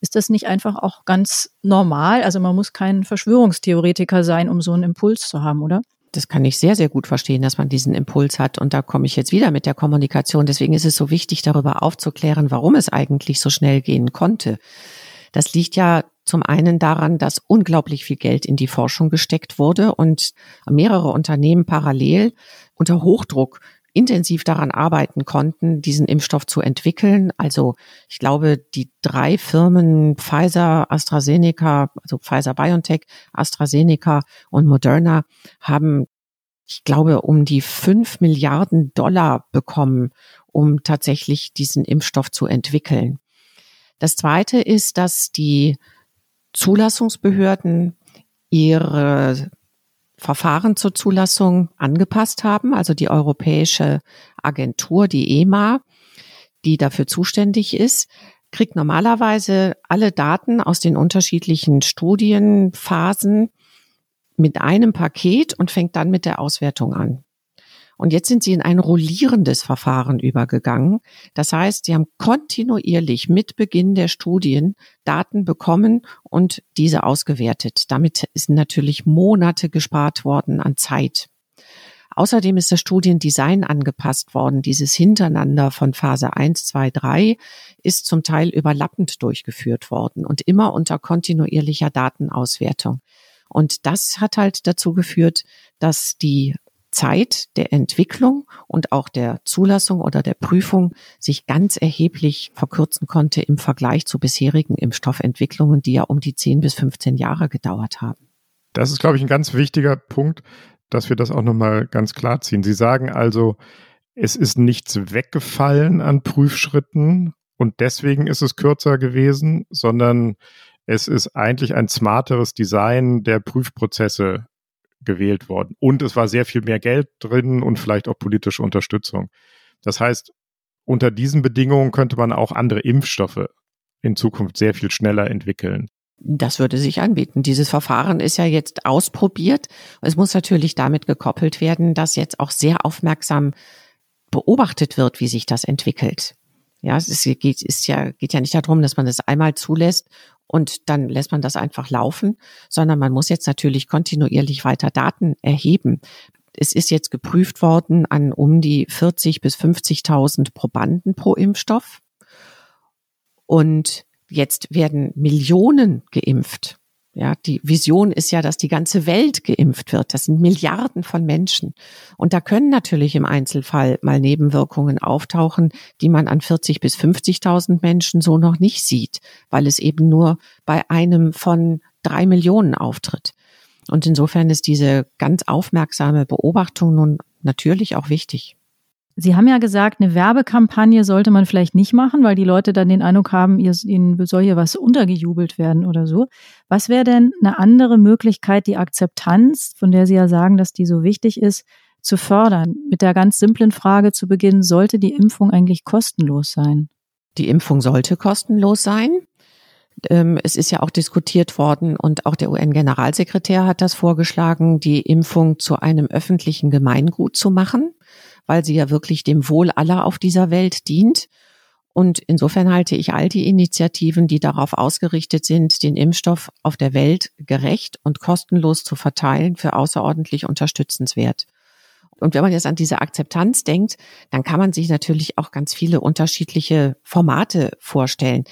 Ist das nicht einfach auch ganz normal? Also man muss kein Verschwörungstheoretiker sein, um so einen Impuls zu haben, oder? Das kann ich sehr, sehr gut verstehen, dass man diesen Impuls hat. Und da komme ich jetzt wieder mit der Kommunikation. Deswegen ist es so wichtig, darüber aufzuklären, warum es eigentlich so schnell gehen konnte. Das liegt ja zum einen daran, dass unglaublich viel Geld in die Forschung gesteckt wurde und mehrere Unternehmen parallel unter Hochdruck intensiv daran arbeiten konnten, diesen Impfstoff zu entwickeln. Also ich glaube, die drei Firmen Pfizer, AstraZeneca, also Pfizer BioNTech, AstraZeneca und Moderna haben, ich glaube, um die fünf Milliarden Dollar bekommen, um tatsächlich diesen Impfstoff zu entwickeln. Das zweite ist, dass die Zulassungsbehörden ihre Verfahren zur Zulassung angepasst haben, also die Europäische Agentur, die EMA, die dafür zuständig ist, kriegt normalerweise alle Daten aus den unterschiedlichen Studienphasen mit einem Paket und fängt dann mit der Auswertung an. Und jetzt sind sie in ein rollierendes Verfahren übergegangen. Das heißt, sie haben kontinuierlich mit Beginn der Studien Daten bekommen und diese ausgewertet. Damit sind natürlich Monate gespart worden an Zeit. Außerdem ist das Studiendesign angepasst worden. Dieses Hintereinander von Phase 1, 2, 3 ist zum Teil überlappend durchgeführt worden und immer unter kontinuierlicher Datenauswertung. Und das hat halt dazu geführt, dass die Zeit der Entwicklung und auch der Zulassung oder der Prüfung sich ganz erheblich verkürzen konnte im Vergleich zu bisherigen Impfstoffentwicklungen, die ja um die 10 bis 15 Jahre gedauert haben. Das ist, glaube ich, ein ganz wichtiger Punkt, dass wir das auch nochmal ganz klar ziehen. Sie sagen also, es ist nichts weggefallen an Prüfschritten und deswegen ist es kürzer gewesen, sondern es ist eigentlich ein smarteres Design der Prüfprozesse gewählt worden. Und es war sehr viel mehr Geld drin und vielleicht auch politische Unterstützung. Das heißt, unter diesen Bedingungen könnte man auch andere Impfstoffe in Zukunft sehr viel schneller entwickeln. Das würde sich anbieten. Dieses Verfahren ist ja jetzt ausprobiert. Es muss natürlich damit gekoppelt werden, dass jetzt auch sehr aufmerksam beobachtet wird, wie sich das entwickelt. Ja, es ist, geht, ist ja, geht ja nicht darum, dass man es einmal zulässt und dann lässt man das einfach laufen, sondern man muss jetzt natürlich kontinuierlich weiter Daten erheben. Es ist jetzt geprüft worden an um die 40 bis 50.000 Probanden pro Impfstoff. Und jetzt werden Millionen geimpft. Ja, die Vision ist ja, dass die ganze Welt geimpft wird. Das sind Milliarden von Menschen. Und da können natürlich im Einzelfall mal Nebenwirkungen auftauchen, die man an 40 bis 50.000 Menschen so noch nicht sieht, weil es eben nur bei einem von drei Millionen auftritt. Und insofern ist diese ganz aufmerksame Beobachtung nun natürlich auch wichtig. Sie haben ja gesagt, eine Werbekampagne sollte man vielleicht nicht machen, weil die Leute dann den Eindruck haben, ihnen soll hier was untergejubelt werden oder so. Was wäre denn eine andere Möglichkeit, die Akzeptanz, von der Sie ja sagen, dass die so wichtig ist, zu fördern? Mit der ganz simplen Frage zu beginnen, sollte die Impfung eigentlich kostenlos sein? Die Impfung sollte kostenlos sein. Ähm, es ist ja auch diskutiert worden und auch der UN-Generalsekretär hat das vorgeschlagen, die Impfung zu einem öffentlichen Gemeingut zu machen weil sie ja wirklich dem Wohl aller auf dieser Welt dient. Und insofern halte ich all die Initiativen, die darauf ausgerichtet sind, den Impfstoff auf der Welt gerecht und kostenlos zu verteilen, für außerordentlich unterstützenswert. Und wenn man jetzt an diese Akzeptanz denkt, dann kann man sich natürlich auch ganz viele unterschiedliche Formate vorstellen.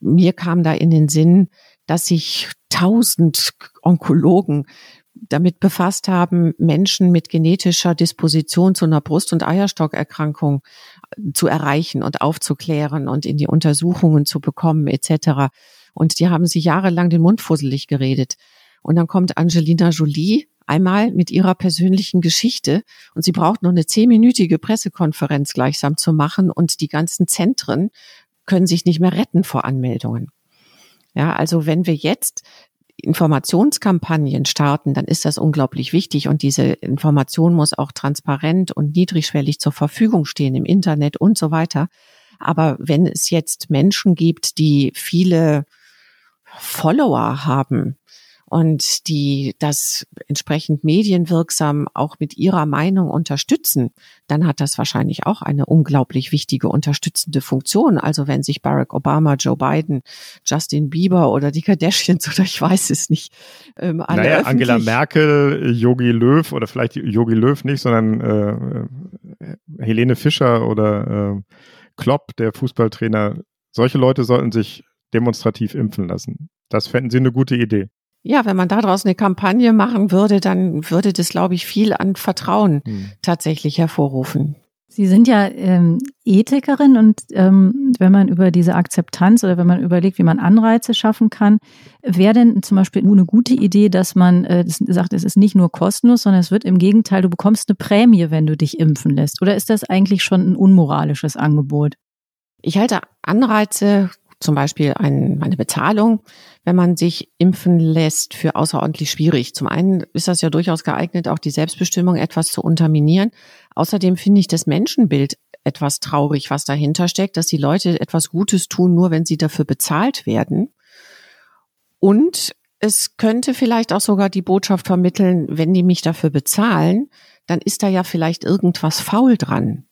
Mir kam da in den Sinn, dass sich tausend Onkologen damit befasst haben, Menschen mit genetischer Disposition zu einer Brust- und Eierstockerkrankung äh, zu erreichen und aufzuklären und in die Untersuchungen zu bekommen etc. Und die haben sich jahrelang den Mund fusselig geredet. Und dann kommt Angelina Jolie einmal mit ihrer persönlichen Geschichte und sie braucht nur eine zehnminütige Pressekonferenz gleichsam zu machen und die ganzen Zentren können sich nicht mehr retten vor Anmeldungen. Ja, also wenn wir jetzt Informationskampagnen starten, dann ist das unglaublich wichtig und diese Information muss auch transparent und niedrigschwellig zur Verfügung stehen im Internet und so weiter. Aber wenn es jetzt Menschen gibt, die viele Follower haben, und die das entsprechend medienwirksam auch mit ihrer Meinung unterstützen, dann hat das wahrscheinlich auch eine unglaublich wichtige unterstützende Funktion. Also wenn sich Barack Obama, Joe Biden, Justin Bieber oder die Kardashians oder ich weiß es nicht, ähm, alle naja, Angela Merkel, Yogi Löw oder vielleicht Yogi Löw nicht, sondern äh, Helene Fischer oder äh, Klopp, der Fußballtrainer, solche Leute sollten sich demonstrativ impfen lassen. Das fänden Sie eine gute Idee. Ja, wenn man daraus eine Kampagne machen würde, dann würde das, glaube ich, viel an Vertrauen hm. tatsächlich hervorrufen. Sie sind ja ähm, Ethikerin und ähm, wenn man über diese Akzeptanz oder wenn man überlegt, wie man Anreize schaffen kann, wäre denn zum Beispiel eine gute Idee, dass man äh, sagt, es ist nicht nur kostenlos, sondern es wird im Gegenteil, du bekommst eine Prämie, wenn du dich impfen lässt. Oder ist das eigentlich schon ein unmoralisches Angebot? Ich halte Anreize zum Beispiel ein, eine Bezahlung, wenn man sich impfen lässt, für außerordentlich schwierig. Zum einen ist das ja durchaus geeignet, auch die Selbstbestimmung etwas zu unterminieren. Außerdem finde ich das Menschenbild etwas traurig, was dahinter steckt, dass die Leute etwas Gutes tun, nur wenn sie dafür bezahlt werden. Und es könnte vielleicht auch sogar die Botschaft vermitteln, wenn die mich dafür bezahlen, dann ist da ja vielleicht irgendwas faul dran.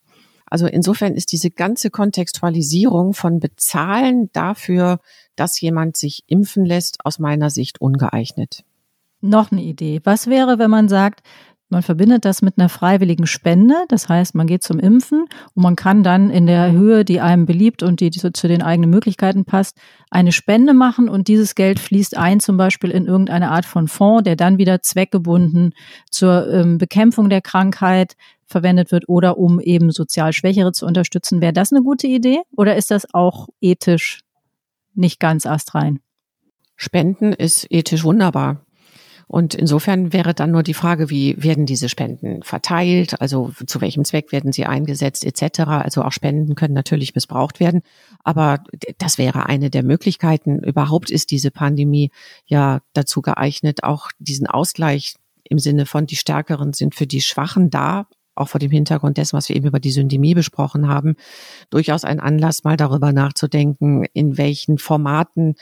Also insofern ist diese ganze Kontextualisierung von Bezahlen dafür, dass jemand sich impfen lässt, aus meiner Sicht ungeeignet. Noch eine Idee. Was wäre, wenn man sagt, Man verbindet das mit einer freiwilligen Spende. Das heißt, man geht zum Impfen und man kann dann in der Höhe, die einem beliebt und die zu den eigenen Möglichkeiten passt, eine Spende machen und dieses Geld fließt ein zum Beispiel in irgendeine Art von Fonds, der dann wieder zweckgebunden zur ähm, Bekämpfung der Krankheit verwendet wird oder um eben sozial Schwächere zu unterstützen. Wäre das eine gute Idee oder ist das auch ethisch nicht ganz astrein? Spenden ist ethisch wunderbar. Und insofern wäre dann nur die Frage, wie werden diese Spenden verteilt, also zu welchem Zweck werden sie eingesetzt etc. Also auch Spenden können natürlich missbraucht werden, aber das wäre eine der Möglichkeiten. Überhaupt ist diese Pandemie ja dazu geeignet, auch diesen Ausgleich im Sinne von die Stärkeren sind für die Schwachen da, auch vor dem Hintergrund dessen, was wir eben über die Syndemie besprochen haben, durchaus ein Anlass, mal darüber nachzudenken, in welchen Formaten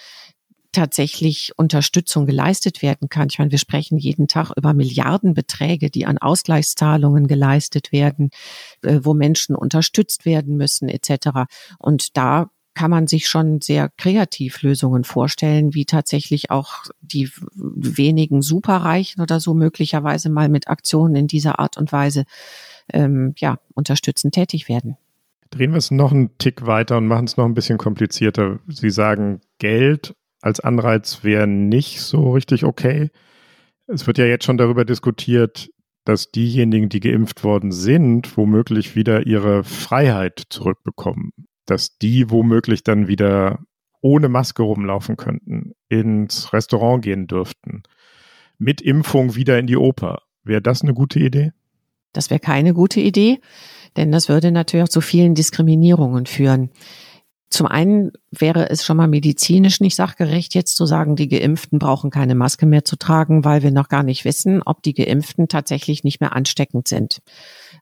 tatsächlich Unterstützung geleistet werden kann. Ich meine, wir sprechen jeden Tag über Milliardenbeträge, die an Ausgleichszahlungen geleistet werden, äh, wo Menschen unterstützt werden müssen, etc. Und da kann man sich schon sehr kreativ Lösungen vorstellen, wie tatsächlich auch die wenigen Superreichen oder so möglicherweise mal mit Aktionen in dieser Art und Weise ähm, ja, unterstützend tätig werden. Drehen wir es noch einen Tick weiter und machen es noch ein bisschen komplizierter. Sie sagen, Geld als Anreiz wäre nicht so richtig okay. Es wird ja jetzt schon darüber diskutiert, dass diejenigen, die geimpft worden sind, womöglich wieder ihre Freiheit zurückbekommen. Dass die womöglich dann wieder ohne Maske rumlaufen könnten, ins Restaurant gehen dürften, mit Impfung wieder in die Oper. Wäre das eine gute Idee? Das wäre keine gute Idee, denn das würde natürlich auch zu vielen Diskriminierungen führen. Zum einen wäre es schon mal medizinisch nicht sachgerecht, jetzt zu sagen, die Geimpften brauchen keine Maske mehr zu tragen, weil wir noch gar nicht wissen, ob die Geimpften tatsächlich nicht mehr ansteckend sind.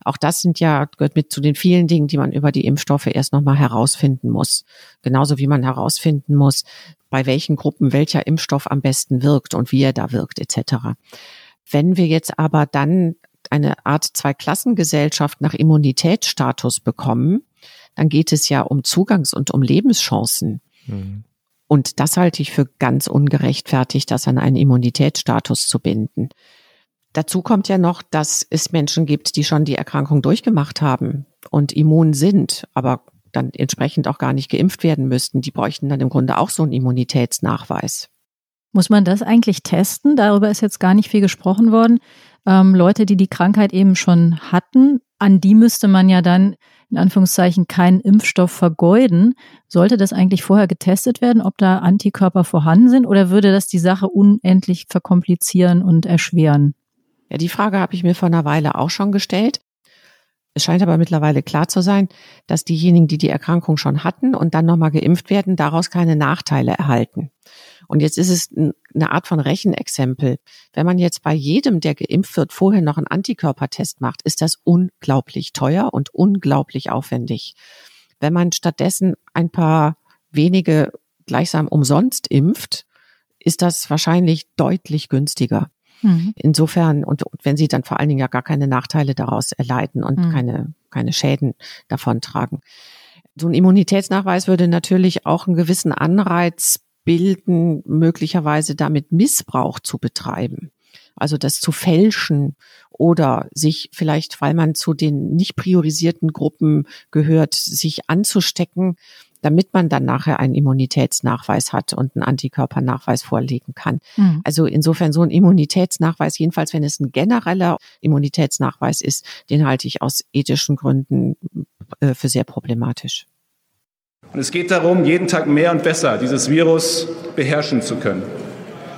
Auch das sind ja, gehört mit zu den vielen Dingen, die man über die Impfstoffe erst nochmal herausfinden muss. Genauso wie man herausfinden muss, bei welchen Gruppen welcher Impfstoff am besten wirkt und wie er da wirkt, etc. Wenn wir jetzt aber dann eine Art Zweiklassengesellschaft nach Immunitätsstatus bekommen, dann geht es ja um Zugangs- und um Lebenschancen. Mhm. Und das halte ich für ganz ungerechtfertigt, das an einen Immunitätsstatus zu binden. Dazu kommt ja noch, dass es Menschen gibt, die schon die Erkrankung durchgemacht haben und immun sind, aber dann entsprechend auch gar nicht geimpft werden müssten. Die bräuchten dann im Grunde auch so einen Immunitätsnachweis. Muss man das eigentlich testen? Darüber ist jetzt gar nicht viel gesprochen worden. Ähm, Leute, die die Krankheit eben schon hatten, an die müsste man ja dann in Anführungszeichen keinen Impfstoff vergeuden. Sollte das eigentlich vorher getestet werden, ob da Antikörper vorhanden sind oder würde das die Sache unendlich verkomplizieren und erschweren? Ja, die Frage habe ich mir vor einer Weile auch schon gestellt. Es scheint aber mittlerweile klar zu sein, dass diejenigen, die die Erkrankung schon hatten und dann nochmal geimpft werden, daraus keine Nachteile erhalten. Und jetzt ist es eine Art von Rechenexempel. Wenn man jetzt bei jedem, der geimpft wird, vorher noch einen Antikörpertest macht, ist das unglaublich teuer und unglaublich aufwendig. Wenn man stattdessen ein paar wenige gleichsam umsonst impft, ist das wahrscheinlich deutlich günstiger. Mhm. Insofern, und, wenn sie dann vor allen Dingen ja gar keine Nachteile daraus erleiden und mhm. keine, keine Schäden davon tragen. So ein Immunitätsnachweis würde natürlich auch einen gewissen Anreiz bilden, möglicherweise damit Missbrauch zu betreiben. Also das zu fälschen oder sich vielleicht, weil man zu den nicht priorisierten Gruppen gehört, sich anzustecken, damit man dann nachher einen Immunitätsnachweis hat und einen Antikörpernachweis vorlegen kann. Mhm. Also insofern so ein Immunitätsnachweis, jedenfalls wenn es ein genereller Immunitätsnachweis ist, den halte ich aus ethischen Gründen äh, für sehr problematisch. Und es geht darum, jeden Tag mehr und besser dieses Virus beherrschen zu können.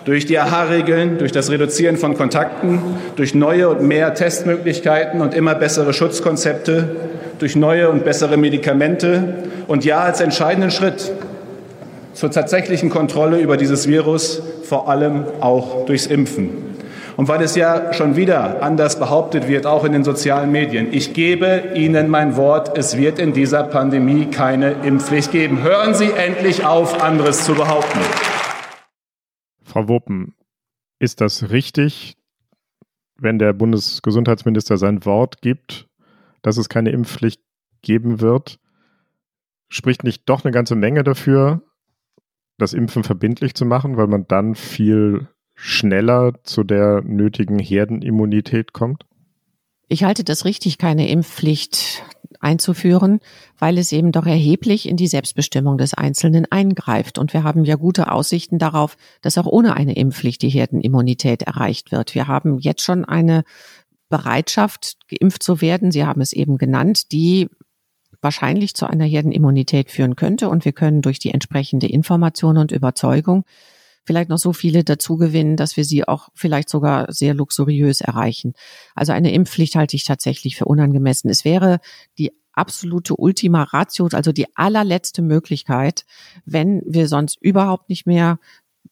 Durch die AHA-Regeln, durch das Reduzieren von Kontakten, durch neue und mehr Testmöglichkeiten und immer bessere Schutzkonzepte, durch neue und bessere Medikamente und ja als entscheidenden Schritt zur tatsächlichen Kontrolle über dieses Virus vor allem auch durchs Impfen. Und weil es ja schon wieder anders behauptet wird, auch in den sozialen Medien, ich gebe Ihnen mein Wort, es wird in dieser Pandemie keine Impfpflicht geben. Hören Sie endlich auf, anderes zu behaupten. Frau Wuppen, ist das richtig, wenn der Bundesgesundheitsminister sein Wort gibt, dass es keine Impfpflicht geben wird? Spricht nicht doch eine ganze Menge dafür, das Impfen verbindlich zu machen, weil man dann viel schneller zu der nötigen Herdenimmunität kommt? Ich halte das richtig, keine Impfpflicht einzuführen, weil es eben doch erheblich in die Selbstbestimmung des Einzelnen eingreift. Und wir haben ja gute Aussichten darauf, dass auch ohne eine Impfpflicht die Herdenimmunität erreicht wird. Wir haben jetzt schon eine Bereitschaft, geimpft zu werden. Sie haben es eben genannt, die wahrscheinlich zu einer Herdenimmunität führen könnte. Und wir können durch die entsprechende Information und Überzeugung vielleicht noch so viele dazu gewinnen, dass wir sie auch vielleicht sogar sehr luxuriös erreichen. Also eine Impfpflicht halte ich tatsächlich für unangemessen. Es wäre die absolute Ultima Ratio, also die allerletzte Möglichkeit, wenn wir sonst überhaupt nicht mehr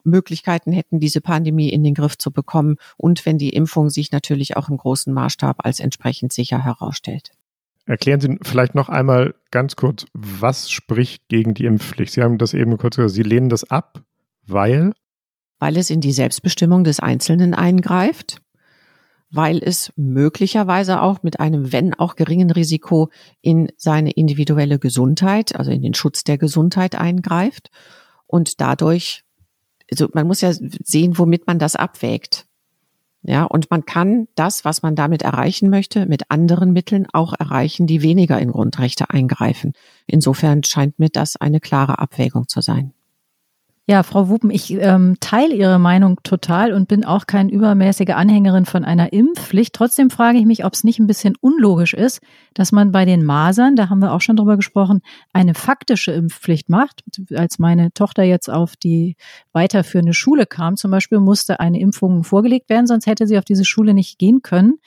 Möglichkeiten hätten, diese Pandemie in den Griff zu bekommen und wenn die Impfung sich natürlich auch im großen Maßstab als entsprechend sicher herausstellt. Erklären Sie vielleicht noch einmal ganz kurz, was spricht gegen die Impfpflicht? Sie haben das eben kurz gesagt, Sie lehnen das ab, weil? Weil es in die Selbstbestimmung des Einzelnen eingreift, weil es möglicherweise auch mit einem, wenn auch geringen Risiko in seine individuelle Gesundheit, also in den Schutz der Gesundheit eingreift und dadurch, also man muss ja sehen, womit man das abwägt. Ja, und man kann das, was man damit erreichen möchte, mit anderen Mitteln auch erreichen, die weniger in Grundrechte eingreifen. Insofern scheint mir das eine klare Abwägung zu sein. Ja, Frau Wuppen, ich ähm, teile Ihre Meinung total und bin auch kein übermäßige Anhängerin von einer Impfpflicht. Trotzdem frage ich mich, ob es nicht ein bisschen unlogisch ist, dass man bei den Masern, da haben wir auch schon drüber gesprochen, eine faktische Impfpflicht macht. Als meine Tochter jetzt auf die weiterführende Schule kam, zum Beispiel, musste eine Impfung vorgelegt werden, sonst hätte sie auf diese Schule nicht gehen können.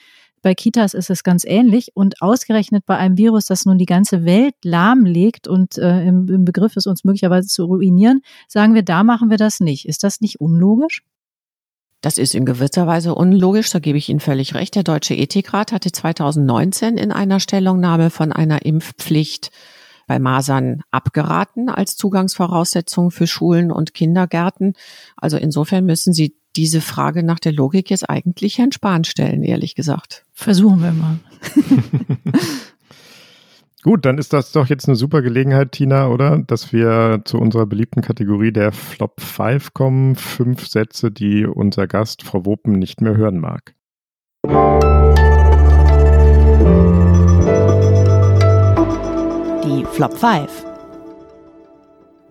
Bei Kitas ist es ganz ähnlich und ausgerechnet bei einem Virus, das nun die ganze Welt lahmlegt und äh, im, im Begriff ist, uns möglicherweise zu ruinieren, sagen wir, da machen wir das nicht. Ist das nicht unlogisch? Das ist in gewisser Weise unlogisch, da gebe ich Ihnen völlig recht. Der Deutsche Ethikrat hatte 2019 in einer Stellungnahme von einer Impfpflicht bei Masern abgeraten als Zugangsvoraussetzung für Schulen und Kindergärten. Also insofern müssen Sie diese Frage nach der Logik jetzt eigentlich Herrn Spahn stellen, ehrlich gesagt. Versuchen wir mal. Gut, dann ist das doch jetzt eine super Gelegenheit, Tina, oder? Dass wir zu unserer beliebten Kategorie der Flop 5 kommen. Fünf Sätze, die unser Gast, Frau Wopen, nicht mehr hören mag. Die Flop 5.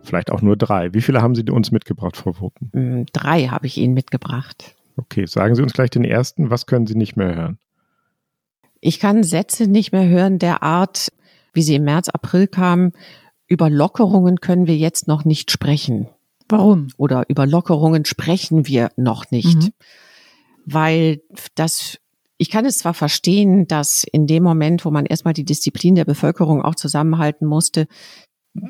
Vielleicht auch nur drei. Wie viele haben Sie uns mitgebracht, Frau Wuppen? Mm, drei habe ich Ihnen mitgebracht. Okay, sagen Sie uns gleich den ersten. Was können Sie nicht mehr hören? Ich kann Sätze nicht mehr hören der Art, wie sie im März, April kamen. Über Lockerungen können wir jetzt noch nicht sprechen. Warum? Oder über Lockerungen sprechen wir noch nicht. Mhm. Weil das ich kann es zwar verstehen, dass in dem Moment, wo man erstmal die Disziplin der Bevölkerung auch zusammenhalten musste,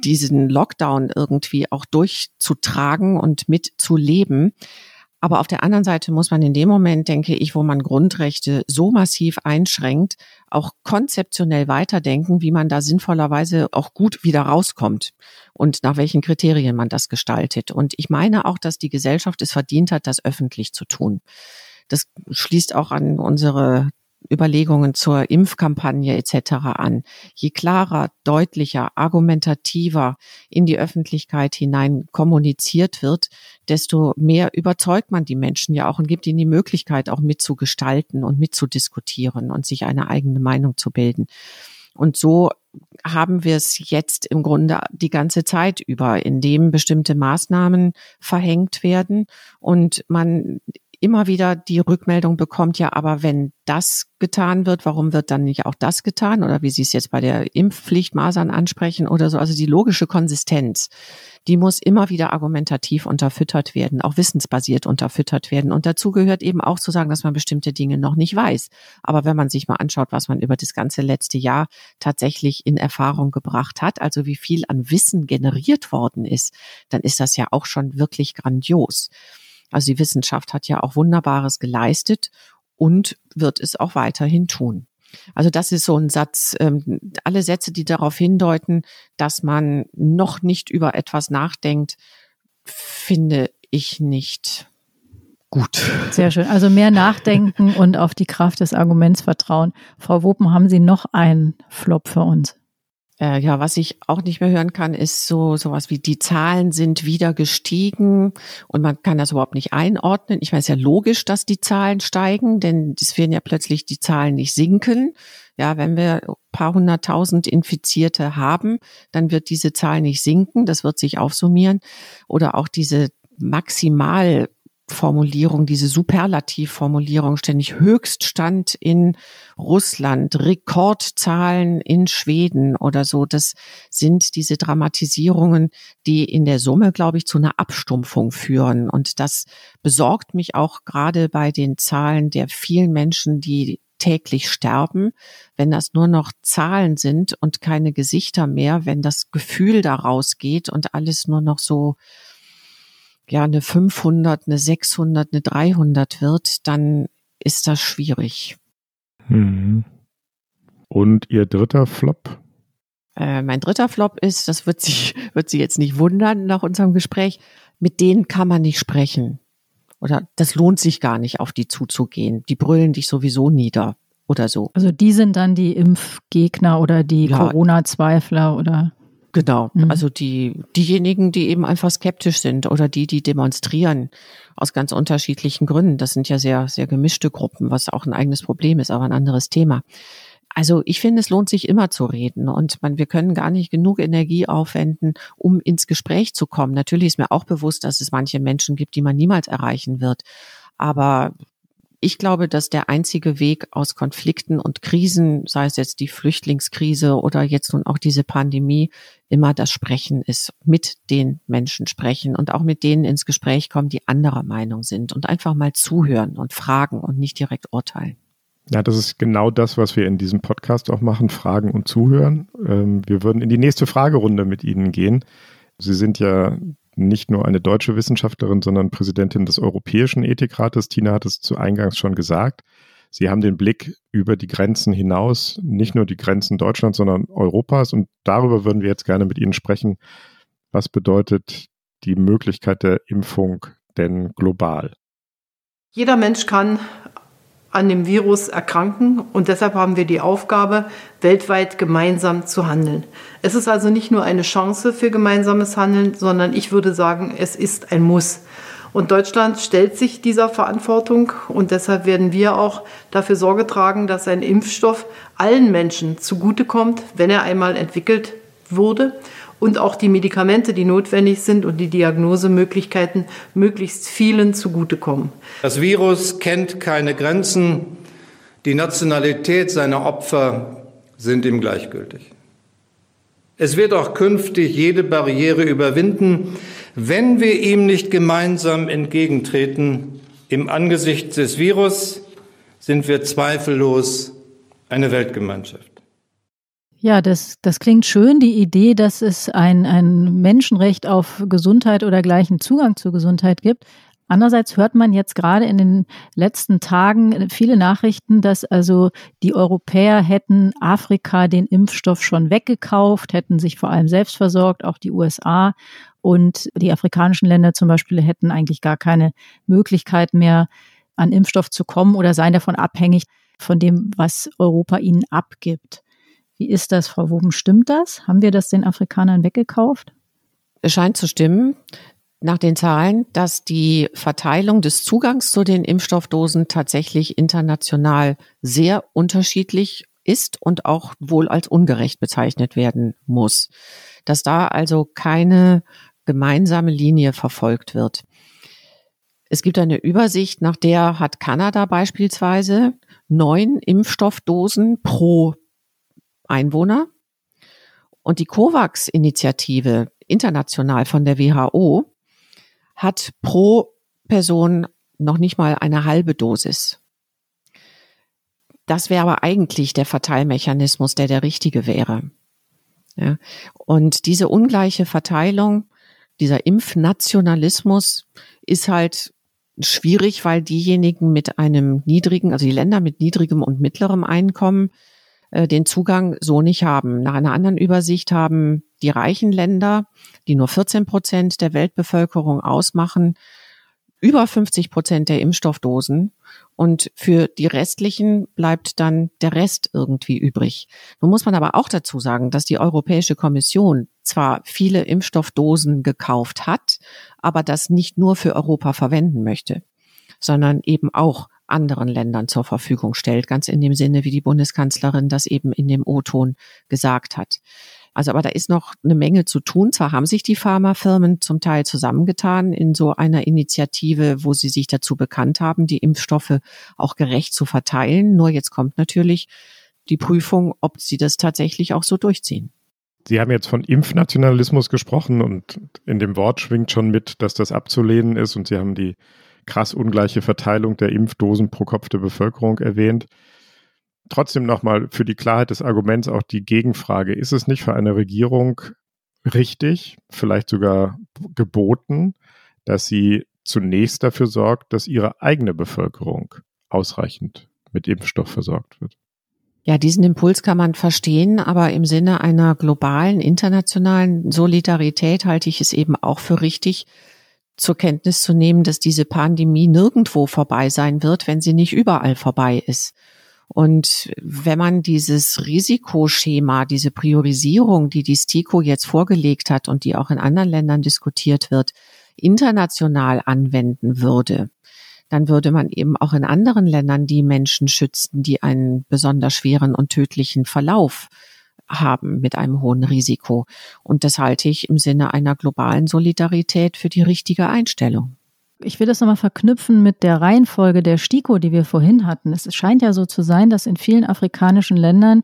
diesen Lockdown irgendwie auch durchzutragen und mitzuleben. Aber auf der anderen Seite muss man in dem Moment, denke ich, wo man Grundrechte so massiv einschränkt, auch konzeptionell weiterdenken, wie man da sinnvollerweise auch gut wieder rauskommt und nach welchen Kriterien man das gestaltet. Und ich meine auch, dass die Gesellschaft es verdient hat, das öffentlich zu tun. Das schließt auch an unsere Überlegungen zur Impfkampagne etc. an. Je klarer, deutlicher, argumentativer in die Öffentlichkeit hinein kommuniziert wird, desto mehr überzeugt man die Menschen ja auch und gibt ihnen die Möglichkeit, auch mitzugestalten und mitzudiskutieren und sich eine eigene Meinung zu bilden. Und so haben wir es jetzt im Grunde die ganze Zeit über, indem bestimmte Maßnahmen verhängt werden und man immer wieder die Rückmeldung bekommt, ja, aber wenn das getan wird, warum wird dann nicht auch das getan? Oder wie Sie es jetzt bei der Impfpflicht Masern ansprechen oder so. Also die logische Konsistenz, die muss immer wieder argumentativ unterfüttert werden, auch wissensbasiert unterfüttert werden. Und dazu gehört eben auch zu sagen, dass man bestimmte Dinge noch nicht weiß. Aber wenn man sich mal anschaut, was man über das ganze letzte Jahr tatsächlich in Erfahrung gebracht hat, also wie viel an Wissen generiert worden ist, dann ist das ja auch schon wirklich grandios. Also die Wissenschaft hat ja auch Wunderbares geleistet und wird es auch weiterhin tun. Also das ist so ein Satz, ähm, alle Sätze, die darauf hindeuten, dass man noch nicht über etwas nachdenkt, finde ich nicht gut. Sehr schön. Also mehr nachdenken und auf die Kraft des Arguments vertrauen. Frau Wopen, haben Sie noch einen Flop für uns? Äh, ja, was ich auch nicht mehr hören kann, ist so sowas wie die Zahlen sind wieder gestiegen und man kann das überhaupt nicht einordnen. Ich meine, es ist ja logisch, dass die Zahlen steigen, denn es werden ja plötzlich die Zahlen nicht sinken. Ja, wenn wir ein paar hunderttausend Infizierte haben, dann wird diese Zahl nicht sinken, das wird sich aufsummieren. Oder auch diese maximal Formulierung, diese Superlativformulierung ständig Höchststand in Russland, Rekordzahlen in Schweden oder so. Das sind diese Dramatisierungen, die in der Summe, glaube ich, zu einer Abstumpfung führen. Und das besorgt mich auch gerade bei den Zahlen der vielen Menschen, die täglich sterben, wenn das nur noch Zahlen sind und keine Gesichter mehr, wenn das Gefühl daraus geht und alles nur noch so ja eine 500, eine 600, eine 300 wird, dann ist das schwierig. Mhm. Und Ihr dritter Flop? Äh, mein dritter Flop ist, das wird sich wird Sie jetzt nicht wundern nach unserem Gespräch, mit denen kann man nicht sprechen. Oder das lohnt sich gar nicht, auf die zuzugehen. Die brüllen dich sowieso nieder oder so. Also die sind dann die Impfgegner oder die ja. Corona-Zweifler oder Genau, mhm. also die, diejenigen, die eben einfach skeptisch sind oder die, die demonstrieren aus ganz unterschiedlichen Gründen. Das sind ja sehr, sehr gemischte Gruppen, was auch ein eigenes Problem ist, aber ein anderes Thema. Also ich finde, es lohnt sich immer zu reden und man, wir können gar nicht genug Energie aufwenden, um ins Gespräch zu kommen. Natürlich ist mir auch bewusst, dass es manche Menschen gibt, die man niemals erreichen wird. Aber ich glaube, dass der einzige Weg aus Konflikten und Krisen, sei es jetzt die Flüchtlingskrise oder jetzt nun auch diese Pandemie, immer das Sprechen ist, mit den Menschen sprechen und auch mit denen ins Gespräch kommen, die anderer Meinung sind und einfach mal zuhören und fragen und nicht direkt urteilen. Ja, das ist genau das, was wir in diesem Podcast auch machen, fragen und zuhören. Ähm, wir würden in die nächste Fragerunde mit Ihnen gehen. Sie sind ja nicht nur eine deutsche Wissenschaftlerin, sondern Präsidentin des Europäischen Ethikrates. Tina hat es zu Eingangs schon gesagt. Sie haben den Blick über die Grenzen hinaus, nicht nur die Grenzen Deutschlands, sondern Europas. Und darüber würden wir jetzt gerne mit Ihnen sprechen. Was bedeutet die Möglichkeit der Impfung denn global? Jeder Mensch kann an dem Virus erkranken und deshalb haben wir die Aufgabe, weltweit gemeinsam zu handeln. Es ist also nicht nur eine Chance für gemeinsames Handeln, sondern ich würde sagen, es ist ein Muss. Und Deutschland stellt sich dieser Verantwortung und deshalb werden wir auch dafür Sorge tragen, dass ein Impfstoff allen Menschen zugutekommt, wenn er einmal entwickelt wurde und auch die Medikamente, die notwendig sind und die Diagnosemöglichkeiten möglichst vielen zugutekommen. Das Virus kennt keine Grenzen. Die Nationalität seiner Opfer sind ihm gleichgültig. Es wird auch künftig jede Barriere überwinden, wenn wir ihm nicht gemeinsam entgegentreten. Im Angesicht des Virus sind wir zweifellos eine Weltgemeinschaft. Ja, das, das klingt schön, die Idee, dass es ein, ein Menschenrecht auf Gesundheit oder gleichen Zugang zur Gesundheit gibt. Andererseits hört man jetzt gerade in den letzten Tagen viele Nachrichten, dass also die Europäer hätten Afrika den Impfstoff schon weggekauft, hätten sich vor allem selbst versorgt, auch die USA. Und die afrikanischen Länder zum Beispiel hätten eigentlich gar keine Möglichkeit mehr, an Impfstoff zu kommen oder seien davon abhängig von dem, was Europa ihnen abgibt. Wie ist das, Frau Woben? Stimmt das? Haben wir das den Afrikanern weggekauft? Es scheint zu stimmen nach den Zahlen, dass die Verteilung des Zugangs zu den Impfstoffdosen tatsächlich international sehr unterschiedlich ist und auch wohl als ungerecht bezeichnet werden muss. Dass da also keine gemeinsame Linie verfolgt wird. Es gibt eine Übersicht, nach der hat Kanada beispielsweise neun Impfstoffdosen pro Einwohner. Und die COVAX-Initiative international von der WHO hat pro Person noch nicht mal eine halbe Dosis. Das wäre aber eigentlich der Verteilmechanismus, der der richtige wäre. Ja. Und diese ungleiche Verteilung, dieser Impfnationalismus ist halt schwierig, weil diejenigen mit einem niedrigen, also die Länder mit niedrigem und mittlerem Einkommen, äh, den Zugang so nicht haben. Nach einer anderen Übersicht haben die reichen Länder, die nur 14 Prozent der Weltbevölkerung ausmachen, über 50 Prozent der Impfstoffdosen und für die restlichen bleibt dann der Rest irgendwie übrig. Nun muss man aber auch dazu sagen, dass die Europäische Kommission zwar viele Impfstoffdosen gekauft hat, aber das nicht nur für Europa verwenden möchte, sondern eben auch anderen Ländern zur Verfügung stellt, ganz in dem Sinne, wie die Bundeskanzlerin das eben in dem O-Ton gesagt hat. Also aber da ist noch eine Menge zu tun. Zwar haben sich die Pharmafirmen zum Teil zusammengetan in so einer Initiative, wo sie sich dazu bekannt haben, die Impfstoffe auch gerecht zu verteilen. Nur jetzt kommt natürlich die Prüfung, ob sie das tatsächlich auch so durchziehen. Sie haben jetzt von Impfnationalismus gesprochen und in dem Wort schwingt schon mit, dass das abzulehnen ist und Sie haben die krass ungleiche Verteilung der Impfdosen pro Kopf der Bevölkerung erwähnt trotzdem nochmal für die Klarheit des Arguments auch die Gegenfrage. Ist es nicht für eine Regierung richtig, vielleicht sogar geboten, dass sie zunächst dafür sorgt, dass ihre eigene Bevölkerung ausreichend mit Impfstoff versorgt wird? Ja, diesen Impuls kann man verstehen, aber im Sinne einer globalen, internationalen Solidarität halte ich es eben auch für richtig, zur Kenntnis zu nehmen, dass diese Pandemie nirgendwo vorbei sein wird, wenn sie nicht überall vorbei ist. Und wenn man dieses Risikoschema, diese Priorisierung, die die STIKO jetzt vorgelegt hat und die auch in anderen Ländern diskutiert wird, international anwenden würde, dann würde man eben auch in anderen Ländern die Menschen schützen, die einen besonders schweren und tödlichen Verlauf haben mit einem hohen Risiko. Und das halte ich im Sinne einer globalen Solidarität für die richtige Einstellung. Ich will das nochmal verknüpfen mit der Reihenfolge der STIKO, die wir vorhin hatten. Es scheint ja so zu sein, dass in vielen afrikanischen Ländern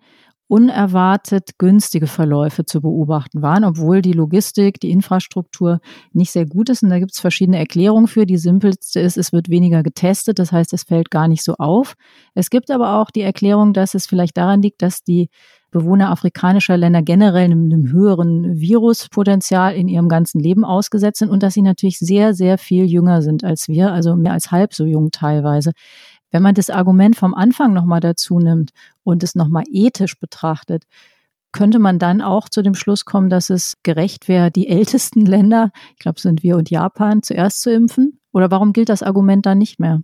unerwartet günstige Verläufe zu beobachten waren, obwohl die Logistik, die Infrastruktur nicht sehr gut ist. Und da gibt es verschiedene Erklärungen für. Die simpelste ist, es wird weniger getestet, das heißt, es fällt gar nicht so auf. Es gibt aber auch die Erklärung, dass es vielleicht daran liegt, dass die Bewohner afrikanischer Länder generell einem, einem höheren Viruspotenzial in ihrem ganzen Leben ausgesetzt sind und dass sie natürlich sehr, sehr viel jünger sind als wir, also mehr als halb so jung teilweise. Wenn man das Argument vom Anfang nochmal dazu nimmt und es nochmal ethisch betrachtet, könnte man dann auch zu dem Schluss kommen, dass es gerecht wäre, die ältesten Länder, ich glaube, sind wir und Japan, zuerst zu impfen? Oder warum gilt das Argument dann nicht mehr?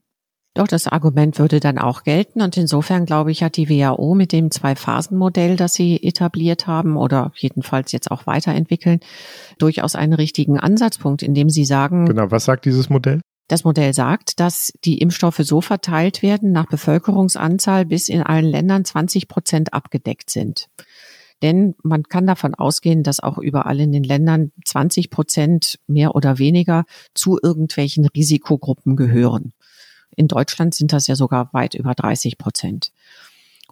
Doch, das Argument würde dann auch gelten. Und insofern, glaube ich, hat die WHO mit dem Zwei-Phasen-Modell, das sie etabliert haben oder jedenfalls jetzt auch weiterentwickeln, durchaus einen richtigen Ansatzpunkt, indem sie sagen. Genau, was sagt dieses Modell? Das Modell sagt, dass die Impfstoffe so verteilt werden nach Bevölkerungsanzahl bis in allen Ländern 20 Prozent abgedeckt sind. Denn man kann davon ausgehen, dass auch überall in den Ländern 20 Prozent mehr oder weniger zu irgendwelchen Risikogruppen gehören. In Deutschland sind das ja sogar weit über 30 Prozent.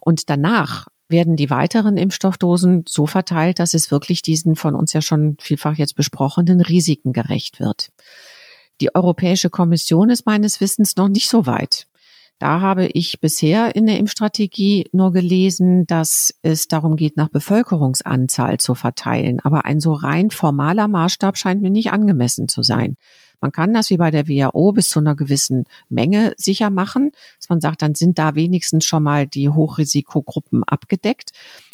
Und danach werden die weiteren Impfstoffdosen so verteilt, dass es wirklich diesen von uns ja schon vielfach jetzt besprochenen Risiken gerecht wird. Die Europäische Kommission ist meines Wissens noch nicht so weit. Da habe ich bisher in der Impfstrategie nur gelesen, dass es darum geht, nach Bevölkerungsanzahl zu verteilen. Aber ein so rein formaler Maßstab scheint mir nicht angemessen zu sein. Man kann das wie bei der WHO bis zu einer gewissen Menge sicher machen, dass man sagt, dann sind da wenigstens schon mal die Hochrisikogruppen abgedeckt.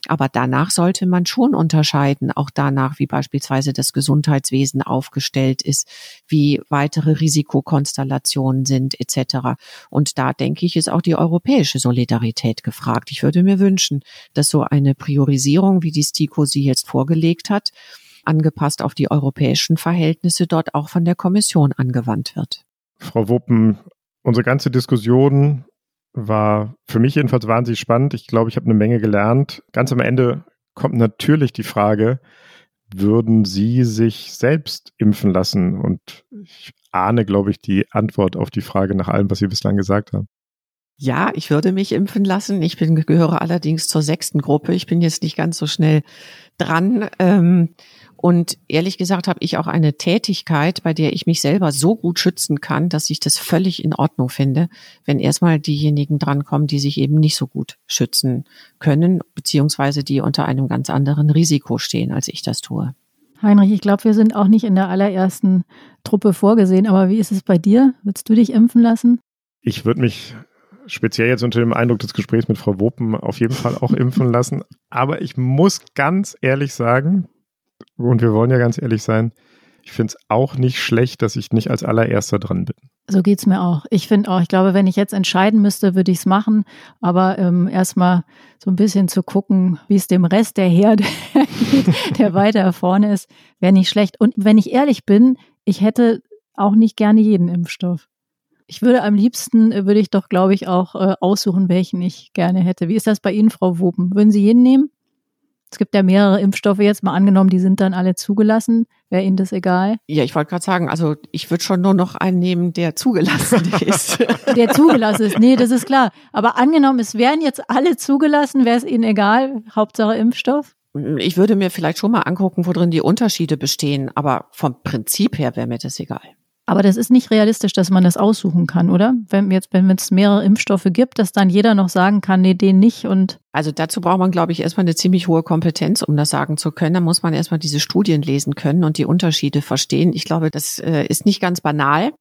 Aber danach sollte man schon unterscheiden, auch danach, wie beispielsweise das Gesundheitswesen aufgestellt ist, wie weitere Risikokonstellationen sind etc. Und da denke ich, ist auch die europäische Solidarität gefragt. Ich würde mir wünschen, dass so eine Priorisierung, wie die STIKO sie jetzt vorgelegt hat, angepasst auf die europäischen Verhältnisse dort auch von der Kommission angewandt wird. Frau Wuppen, unsere ganze Diskussion war für mich jedenfalls wahnsinnig spannend. Ich glaube, ich habe eine Menge gelernt. Ganz am Ende kommt natürlich die Frage, würden Sie sich selbst impfen lassen? Und ich ahne, glaube ich, die Antwort auf die Frage nach allem, was Sie bislang gesagt haben. Ja, ich würde mich impfen lassen. Ich bin, gehöre allerdings zur sechsten Gruppe. Ich bin jetzt nicht ganz so schnell dran. Ähm, und ehrlich gesagt habe ich auch eine Tätigkeit, bei der ich mich selber so gut schützen kann, dass ich das völlig in Ordnung finde, wenn erstmal diejenigen drankommen, die sich eben nicht so gut schützen können, beziehungsweise die unter einem ganz anderen Risiko stehen, als ich das tue. Heinrich, ich glaube, wir sind auch nicht in der allerersten Truppe vorgesehen, aber wie ist es bei dir? Würdest du dich impfen lassen? Ich würde mich speziell jetzt unter dem Eindruck des Gesprächs mit Frau Wopen auf jeden Fall auch impfen lassen. Aber ich muss ganz ehrlich sagen, und wir wollen ja ganz ehrlich sein, ich finde es auch nicht schlecht, dass ich nicht als allererster dran bin. So geht's mir auch. Ich finde auch, ich glaube, wenn ich jetzt entscheiden müsste, würde ich es machen. Aber ähm, erstmal so ein bisschen zu gucken, wie es dem Rest der Herde geht, der weiter vorne ist, wäre nicht schlecht. Und wenn ich ehrlich bin, ich hätte auch nicht gerne jeden Impfstoff. Ich würde am liebsten, äh, würde ich doch, glaube ich, auch äh, aussuchen, welchen ich gerne hätte. Wie ist das bei Ihnen, Frau Woben? Würden Sie jeden nehmen? Es gibt ja mehrere Impfstoffe jetzt mal angenommen, die sind dann alle zugelassen. Wäre Ihnen das egal? Ja, ich wollte gerade sagen, also ich würde schon nur noch einen nehmen, der zugelassen ist. der zugelassen ist, nee, das ist klar. Aber angenommen, es wären jetzt alle zugelassen, wäre es Ihnen egal? Hauptsache Impfstoff? Ich würde mir vielleicht schon mal angucken, wo drin die Unterschiede bestehen, aber vom Prinzip her wäre mir das egal. Aber das ist nicht realistisch, dass man das aussuchen kann, oder? Wenn jetzt, wenn es mehrere Impfstoffe gibt, dass dann jeder noch sagen kann, nee, den nicht und. Also dazu braucht man, glaube ich, erstmal eine ziemlich hohe Kompetenz, um das sagen zu können. Da muss man erstmal diese Studien lesen können und die Unterschiede verstehen. Ich glaube, das äh, ist nicht ganz banal.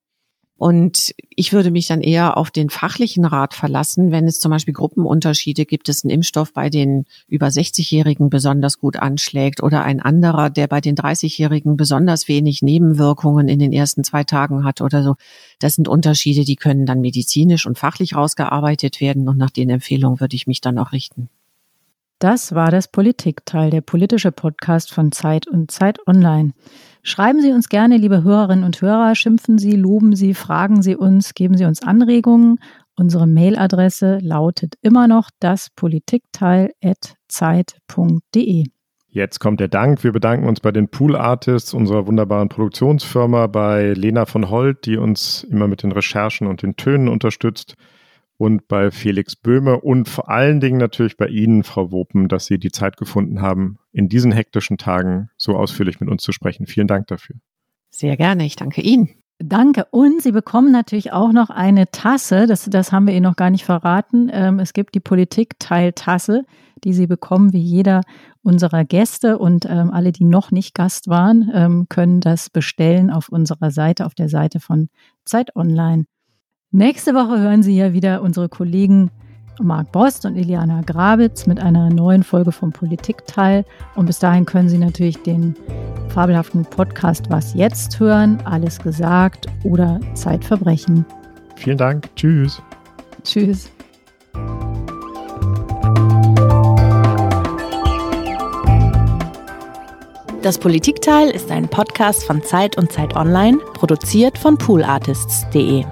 Und ich würde mich dann eher auf den fachlichen Rat verlassen, wenn es zum Beispiel Gruppenunterschiede gibt, es einen Impfstoff bei den über 60-Jährigen besonders gut anschlägt oder ein anderer, der bei den 30-Jährigen besonders wenig Nebenwirkungen in den ersten zwei Tagen hat oder so. Das sind Unterschiede, die können dann medizinisch und fachlich rausgearbeitet werden und nach den Empfehlungen würde ich mich dann auch richten. Das war das Politikteil, der politische Podcast von Zeit und Zeit Online. Schreiben Sie uns gerne, liebe Hörerinnen und Hörer, schimpfen Sie, loben Sie, fragen Sie uns, geben Sie uns Anregungen. Unsere Mailadresse lautet immer noch daspolitikteil.zeit.de. Jetzt kommt der Dank. Wir bedanken uns bei den Pool Artists, unserer wunderbaren Produktionsfirma, bei Lena von Holt, die uns immer mit den Recherchen und den Tönen unterstützt und bei Felix Böhme und vor allen Dingen natürlich bei Ihnen, Frau Wopen, dass Sie die Zeit gefunden haben, in diesen hektischen Tagen so ausführlich mit uns zu sprechen. Vielen Dank dafür. Sehr gerne, ich danke Ihnen. Danke. Und Sie bekommen natürlich auch noch eine Tasse. Das, das haben wir Ihnen noch gar nicht verraten. Ähm, es gibt die Politik-Teil-Tasse, die Sie bekommen, wie jeder unserer Gäste. Und ähm, alle, die noch nicht Gast waren, ähm, können das bestellen auf unserer Seite, auf der Seite von Zeit Online. Nächste Woche hören Sie ja wieder unsere Kollegen Marc Bost und Iliana Grabitz mit einer neuen Folge vom Politikteil. Und bis dahin können Sie natürlich den fabelhaften Podcast Was jetzt hören, alles gesagt oder Zeitverbrechen. Vielen Dank. Tschüss. Tschüss. Das Politikteil ist ein Podcast von Zeit und Zeit Online, produziert von poolartists.de.